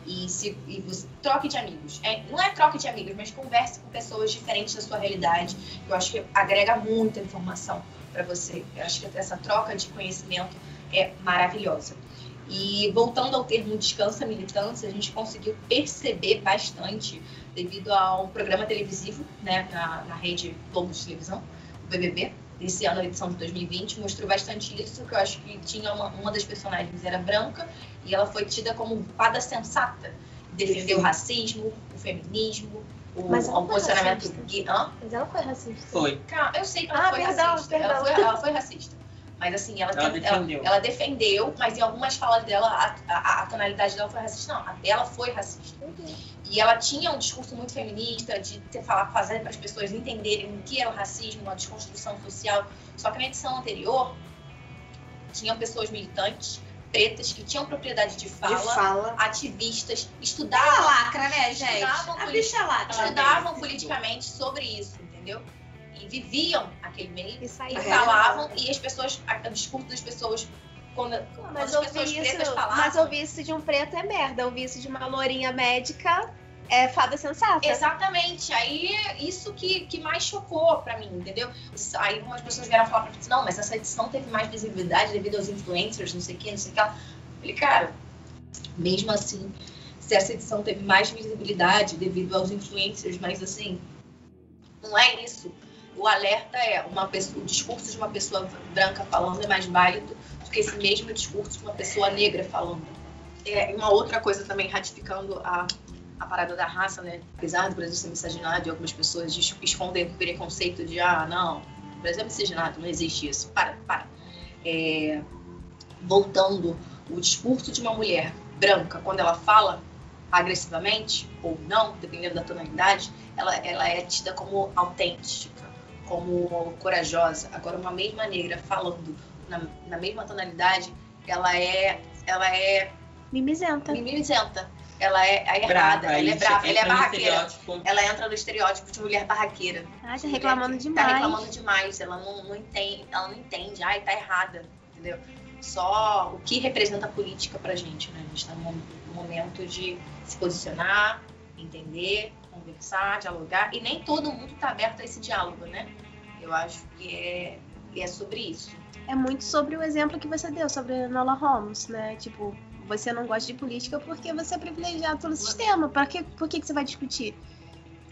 E, se, e você troque de amigos. É, não é troque de amigos, mas converse com pessoas diferentes da sua realidade. Eu acho que agrega muita informação para você. Eu acho que essa troca de conhecimento é maravilhosa. E voltando ao termo descansa militância, a gente conseguiu perceber bastante devido a um programa televisivo né, na, na rede Globo de televisão, o BBB, esse ano, a edição de 2020, mostrou bastante isso, que eu acho que tinha uma, uma das personagens era branca e ela foi tida como fada sensata, defendeu o racismo, o feminismo, o, Mas ela o foi posicionamento racista. gay. Hã? Mas ela foi racista. Foi. Calma, eu sei que ela Ah, foi perdão, racista. Ela, perdão. foi, ela foi racista. Mas assim, ela, Ela tem- defendeu. ela defendeu, mas em algumas falas dela, a, a- a tonalidade dela foi racista. Não, a dela foi racista. E ela tinha um discurso muito feminista, de ter, falar, fazer para as pessoas entenderem o que era o racismo, uma desconstrução social. Só que na edição anterior, tinham pessoas militantes, pretas, que tinham propriedade de fala, De fala. ativistas, estudavam, lacra, né, gente? Estudavam A bicha lacra. estudavam politicamente sobre isso, entendeu? E viviam aquele meio E e É. falavam, e as pessoas, a- o discurso das pessoas, quando, quando Mas as pessoas ouvir pretas isso, falavam, mas ouvir isso de um preto é merda. Ouvir isso de uma lourinha médica é fada sensata. Exatamente. Aí, isso que, que mais chocou pra mim, entendeu? Aí algumas pessoas vieram falar pra mim, não, mas essa edição teve mais visibilidade devido aos influencers, não sei o que, não sei o que. Eu falei, cara, mesmo assim, se essa edição teve mais visibilidade devido aos influencers, mas assim, não é isso. O alerta é uma pessoa, o discurso de uma pessoa branca falando é mais válido do que esse mesmo discurso de uma pessoa negra falando. É, uma outra coisa também ratificando a, a parada da raça, né? Apesar do Brasil ser miscigenado e algumas pessoas es- escondem o preconceito de ah, não, o Brasil é miscigenado, não existe isso. Para, para. É, voltando, o discurso de uma mulher branca, quando ela fala agressivamente ou não, dependendo da tonalidade, ela, ela é tida como autêntica, como corajosa. Agora, uma mesma negra falando na, na mesma tonalidade, ela é, ela é Mimizenta. mimizenta. Ela é, é errada, ela é brava, ela é entra no barraqueira. estereótipo. Ela entra no estereótipo de mulher barraqueira. Ah, tá reclamando Tá demais. reclamando demais, ela não, não entende, ela não entende, ai, tá errada, entendeu? Só o que representa a política pra gente, né? A gente tá num num momento de se posicionar, entender, conversar, dialogar, e nem todo mundo tá aberto a esse diálogo, né? Eu acho que é, é sobre isso. É muito sobre o exemplo que você deu sobre Nola Holmes, né? Tipo, você não gosta de política porque você é privilegiado pelo sistema. Pra que, por que, que você vai discutir?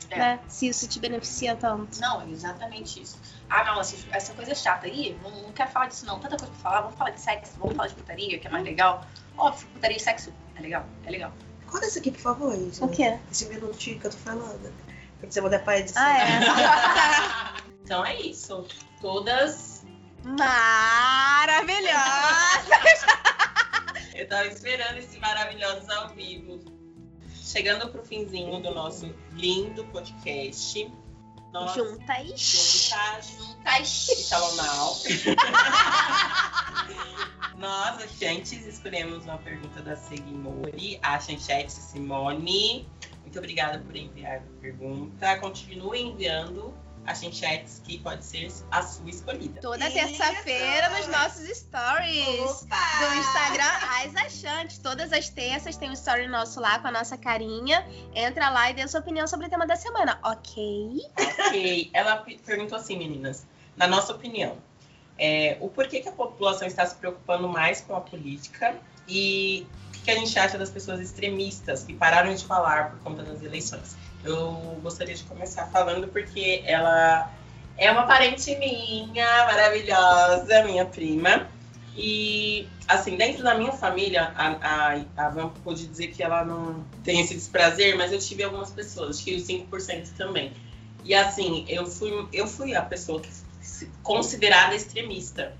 É. Né? Se isso te beneficia tanto. Não, é exatamente isso. Ah, não, essa, essa coisa é chata. Ih, não, não quero falar disso não. Tanta coisa pra falar. Vamos falar de sexo, vamos falar de putaria, que é mais legal. Óbvio, putaria e sexo é legal, é legal. Corta isso aqui, por favor, Isa. O quê? Esse minutinho que eu tô falando. Pra você mandar pra edição. Ah, é. Então é isso. Todas. Maravilhosa! Eu tava esperando esse maravilhosos ao vivo. Chegando pro finzinho do nosso lindo podcast. Nós Juntas. juntas Juntas. e Salomão. Nós, agentes, escolhemos uma pergunta da Seguimori, a Chanchete Simone. Muito obrigada por enviar a pergunta. Continue enviando as chanchetes que pode ser a sua escolhida. Toda terça-feira nos nossos stories. Opa! do Instagram As Achantes. Todas as terças tem um story nosso lá com a nossa carinha. Entra lá e dê sua opinião sobre o tema da semana, ok? Ok. Ela pe- perguntou assim, meninas. Na nossa opinião, é, o porquê que a população está se preocupando mais com a política e o que que a gente acha das pessoas extremistas que pararam de falar por conta das eleições? Eu gostaria de começar falando porque ela é uma parente minha, maravilhosa, minha prima. E, assim, dentro da minha família, a, a, a Van pôde dizer que ela não tem esse desprazer, mas eu tive algumas pessoas, tive 5% também. E, assim, eu fui, eu fui a pessoa que considerada extremista.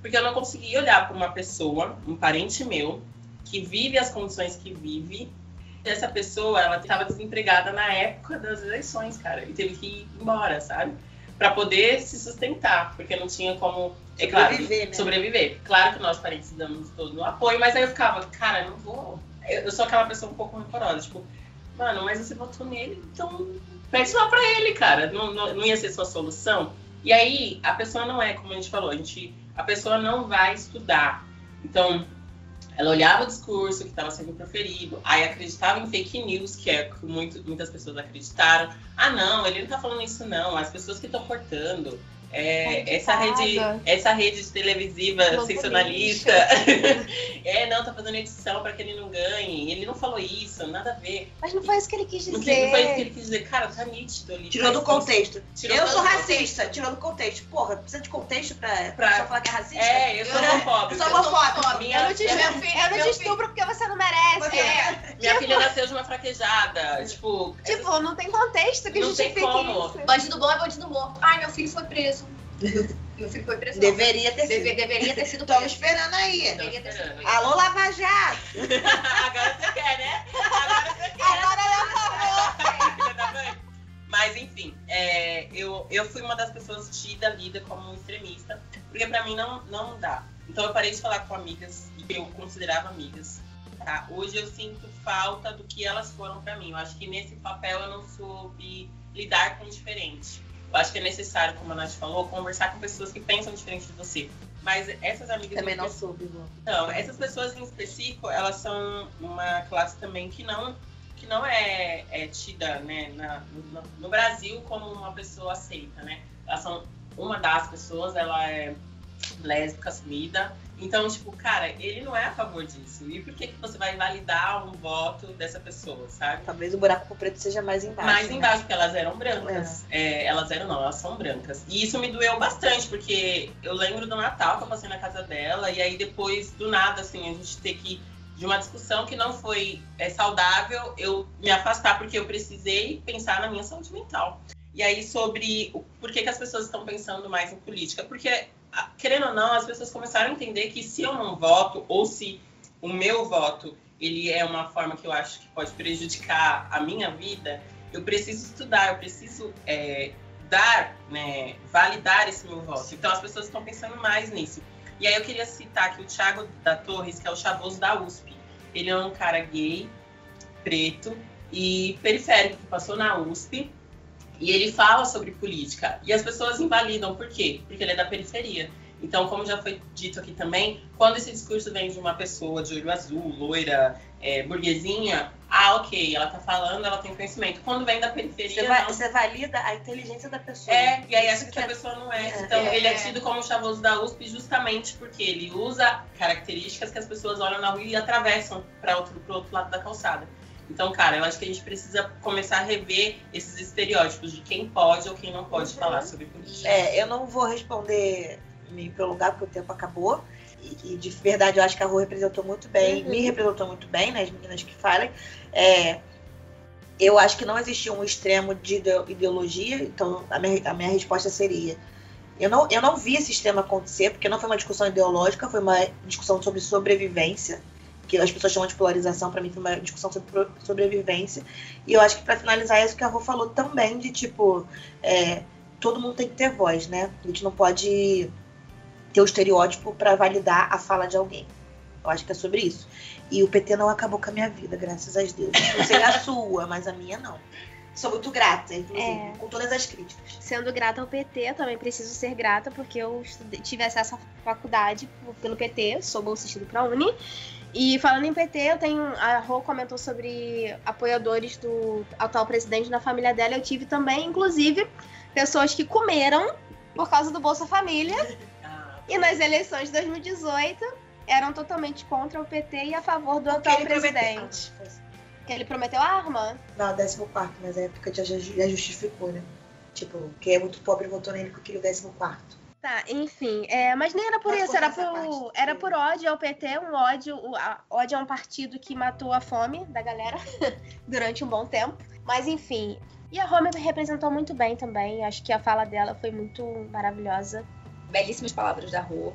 Porque eu não conseguia olhar para uma pessoa, um parente meu, que vive as condições que vive. Essa pessoa, ela estava desempregada na época das eleições, cara, e teve que ir embora, sabe? Para poder se sustentar, porque não tinha como, é claro, Sobreviver, né? sobreviver. Claro que nós parentes damos todo o apoio, mas aí eu ficava, cara, não vou. Eu, eu sou aquela pessoa um pouco rancorosa, tipo, mano, mas você votou nele, então pede lá pra ele, cara. Não, não, não ia ser sua solução. E aí, a pessoa não é, como a gente falou, a, gente, a pessoa não vai estudar. Então, ela olhava o discurso que estava sendo proferido, aí acreditava em fake news, que é que muito, muitas pessoas acreditaram. Ah, não, ele não tá falando isso, não. As pessoas que estão cortando. É, essa, rede, essa rede televisiva Globo sensacionalista. é, não, tá fazendo edição para que ele não ganhe. Ele não falou isso, nada a ver. Mas não foi isso que ele quis Não dizer. foi não foi isso que ele quis dizer. Cara, tá nítido ali. Tirou do contexto. Tirou eu sou racista, tirou do contexto. Porra, precisa de contexto pra, pra falar que é racista? É, eu sou homofóbica. eu sou homofóbica. Minha, Eu não te, estupro- filho, eu não te estupro porque você não merece. É, minha filha nasceu de uma fraquejada. Tipo, Tipo, não tem contexto que Não tem justifique como. isso. bandido bom é bandido morto. Ai, meu filho foi preso. Foi preso. não. Deveria ter Deve- sido. deveria ter sido Estamos esperando aí. Alô, Lava Jato. Agora você quer, né? Agora você quer. Agora da mãe. Mas enfim, é, eu, eu fui uma das pessoas tida, lida como extremista, porque pra mim não, não dá. Então eu parei de falar com amigas que eu considerava amigas. Tá? Hoje eu sinto falta do que elas foram pra mim. Eu acho que nesse papel eu não soube lidar com o diferente. Eu acho que é necessário, como a Nath falou, conversar com pessoas que pensam diferente de você. Mas essas amigas Também não soube, Lu. não, essas pessoas em específico, elas são uma classe também que não que não é, é tida né, na, no, no, Brasil como uma pessoa aceita, né? Elas são uma das pessoas, ela é lésbica assumida. Então, tipo, cara, ele não é a favor disso. E por que, que você vai validar um voto dessa pessoa, sabe? Talvez o buraco preto seja mais embaixo. Mais né? embaixo, porque elas eram brancas. É. É, elas eram, não, elas são brancas. E isso me doeu bastante, porque eu lembro do Natal que eu passei na casa dela, e aí depois, do nada, assim, a gente ter que de uma discussão que não foi é, saudável, eu me afastar porque eu precisei pensar na minha saúde mental. E aí sobre o, por que, que as pessoas estão pensando mais em política? Porque, querendo ou não, as pessoas começaram a entender que se eu não voto, ou se o meu voto ele é uma forma que eu acho que pode prejudicar a minha vida, eu preciso estudar, eu preciso é, dar, né, validar esse meu voto. Então as pessoas estão pensando mais nisso. E aí eu queria citar aqui o Thiago da Torres, que é o chavoso da USP. Ele é um cara gay, preto e periférico, que passou na USP e ele fala sobre política. E as pessoas invalidam. Por quê? Porque ele é da periferia. Então, como já foi dito aqui também, quando esse discurso vem de uma pessoa de olho azul, loira, é, burguesinha, ah, ok, ela tá falando, ela tem conhecimento. Quando vem da periferia. Você, vai, você valida a inteligência da pessoa. É, e aí acha que, que a pessoa não é. é. Então, é, ele é tido como chavoso da USP justamente porque ele usa características que as pessoas olham na rua e atravessam para outro, pro outro lado da calçada. Então, cara, eu acho que a gente precisa começar a rever esses estereótipos de quem pode ou quem não pode uhum. falar sobre política. É, eu não vou responder me prolongar porque o tempo acabou. E, e, de verdade eu acho que a Rua representou muito bem, uhum. me representou muito bem, né, as meninas que falem. É, eu acho que não existia um extremo de ideologia, então a minha, a minha resposta seria: eu não, eu não vi esse sistema acontecer, porque não foi uma discussão ideológica, foi uma discussão sobre sobrevivência que as pessoas chamam de polarização, para mim foi uma discussão sobre sobrevivência. E eu acho que para finalizar é isso que a Rô falou também, de tipo, é, todo mundo tem que ter voz, né? A gente não pode ter o estereótipo para validar a fala de alguém. Eu acho que é sobre isso. E o PT não acabou com a minha vida, graças a Deus. Não sei a sua, mas a minha não. Sou muito grata, inclusive, é. com todas as críticas. Sendo grata ao PT, também preciso ser grata, porque eu tive acesso à faculdade pelo PT, sou bolsista para a Uni. E falando em PT, eu tenho. A Rô comentou sobre apoiadores do atual presidente na família dela. Eu tive também, inclusive, pessoas que comeram por causa do Bolsa Família. e nas eleições de 2018 eram totalmente contra o PT e a favor do atual presidente. Prometeu... Que ele prometeu arma? Não, 14, mas a época já, já justificou, né? Tipo, quem é muito pobre votou nele porque queria o 14. Tá, enfim, é, mas nem era por isso, era por, era por ódio ao PT, um ódio, o, a, ódio a um partido que matou a fome da galera durante um bom tempo. Mas enfim, e a Roma representou muito bem também, acho que a fala dela foi muito maravilhosa. Belíssimas palavras da Rô,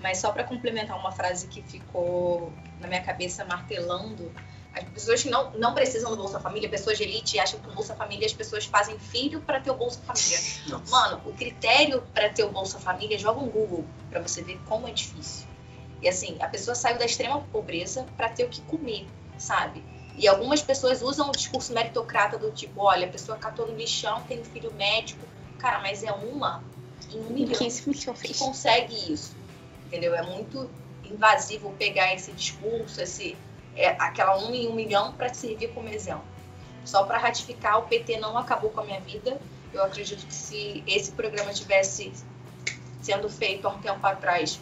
mas só para complementar uma frase que ficou na minha cabeça martelando as pessoas que não, não precisam do Bolsa Família, pessoas de elite, acham que o Bolsa Família as pessoas fazem filho para ter o Bolsa Família. Nossa. Mano, o critério para ter o Bolsa Família, joga um Google para você ver como é difícil. E assim, a pessoa saiu da extrema pobreza para ter o que comer, sabe? E algumas pessoas usam o discurso meritocrata do tipo, olha, a pessoa catou no lixão, tem um filho médico. Cara, mas é uma em um milhão que consegue isso. Entendeu? É muito invasivo pegar esse discurso, esse é, aquela um em um milhão para servir como exemplo. Só para ratificar, o PT não acabou com a minha vida. Eu acredito que se esse programa tivesse sendo feito há um tempo atrás,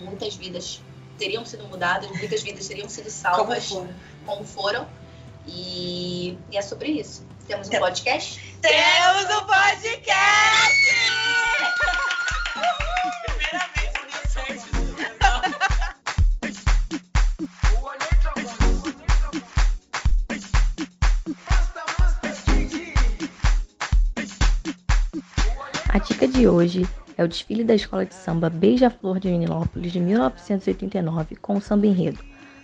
muitas vidas teriam sido mudadas, muitas vidas teriam sido salvas como foram. Como foram. E, e, é sobre isso. Temos um podcast? Temos um podcast! A de hoje é o desfile da escola de samba Beija-Flor de Menilópolis de 1989 com o samba enredo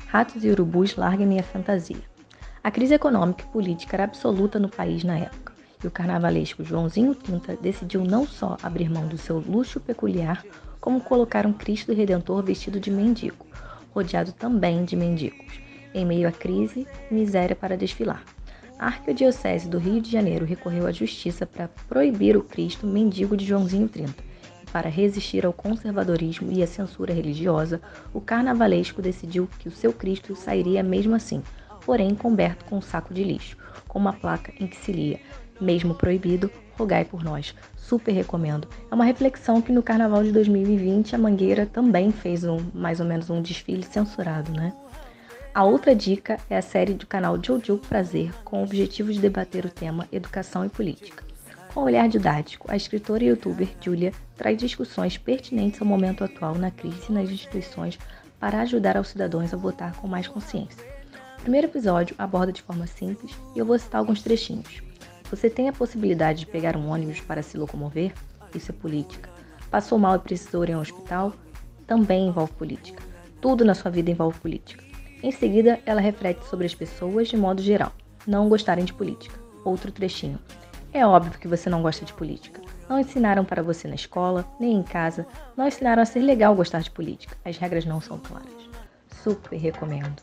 Ratos e Urubus Larguem a Fantasia. A crise econômica e política era absoluta no país na época, e o carnavalesco Joãozinho 30 decidiu não só abrir mão do seu luxo peculiar, como colocar um Cristo Redentor vestido de mendigo, rodeado também de mendigos, em meio à crise e miséria para desfilar. A Arquidiocese do Rio de Janeiro recorreu à justiça para proibir o Cristo mendigo de Joãozinho 30. E para resistir ao conservadorismo e à censura religiosa, o carnavalesco decidiu que o seu Cristo sairia mesmo assim, porém coberto com um saco de lixo, com uma placa em que se lia: Mesmo proibido, rogai por nós. Super recomendo. É uma reflexão que no carnaval de 2020 a Mangueira também fez um mais ou menos um desfile censurado, né? A outra dica é a série do canal Jojo Prazer, com o objetivo de debater o tema educação e política. Com um olhar didático, a escritora e youtuber Julia traz discussões pertinentes ao momento atual na crise nas instituições para ajudar aos cidadãos a votar com mais consciência. O primeiro episódio aborda de forma simples e eu vou citar alguns trechinhos. Você tem a possibilidade de pegar um ônibus para se locomover? Isso é política. Passou mal e precisou ir a um hospital? Também envolve política. Tudo na sua vida envolve política. Em seguida, ela reflete sobre as pessoas de modo geral, não gostarem de política. Outro trechinho. É óbvio que você não gosta de política. Não ensinaram para você na escola, nem em casa. Não ensinaram a ser legal gostar de política. As regras não são claras. Super recomendo.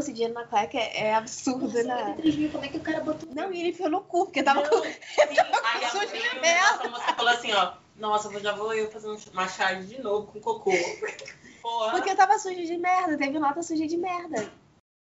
Nossa, dinheiro na cueca é, é absurdo, Nossa, né? 3 mil, como é que o cara botou? Não, e ele enfiou no cu, porque tava Não, com. sim. Aí a, sujo de veio merda. a moça falou assim, ó. Nossa, eu já vou eu fazer uma charge de novo com cocô. Porra. Porque tava sujo de merda, teve nota suja de merda.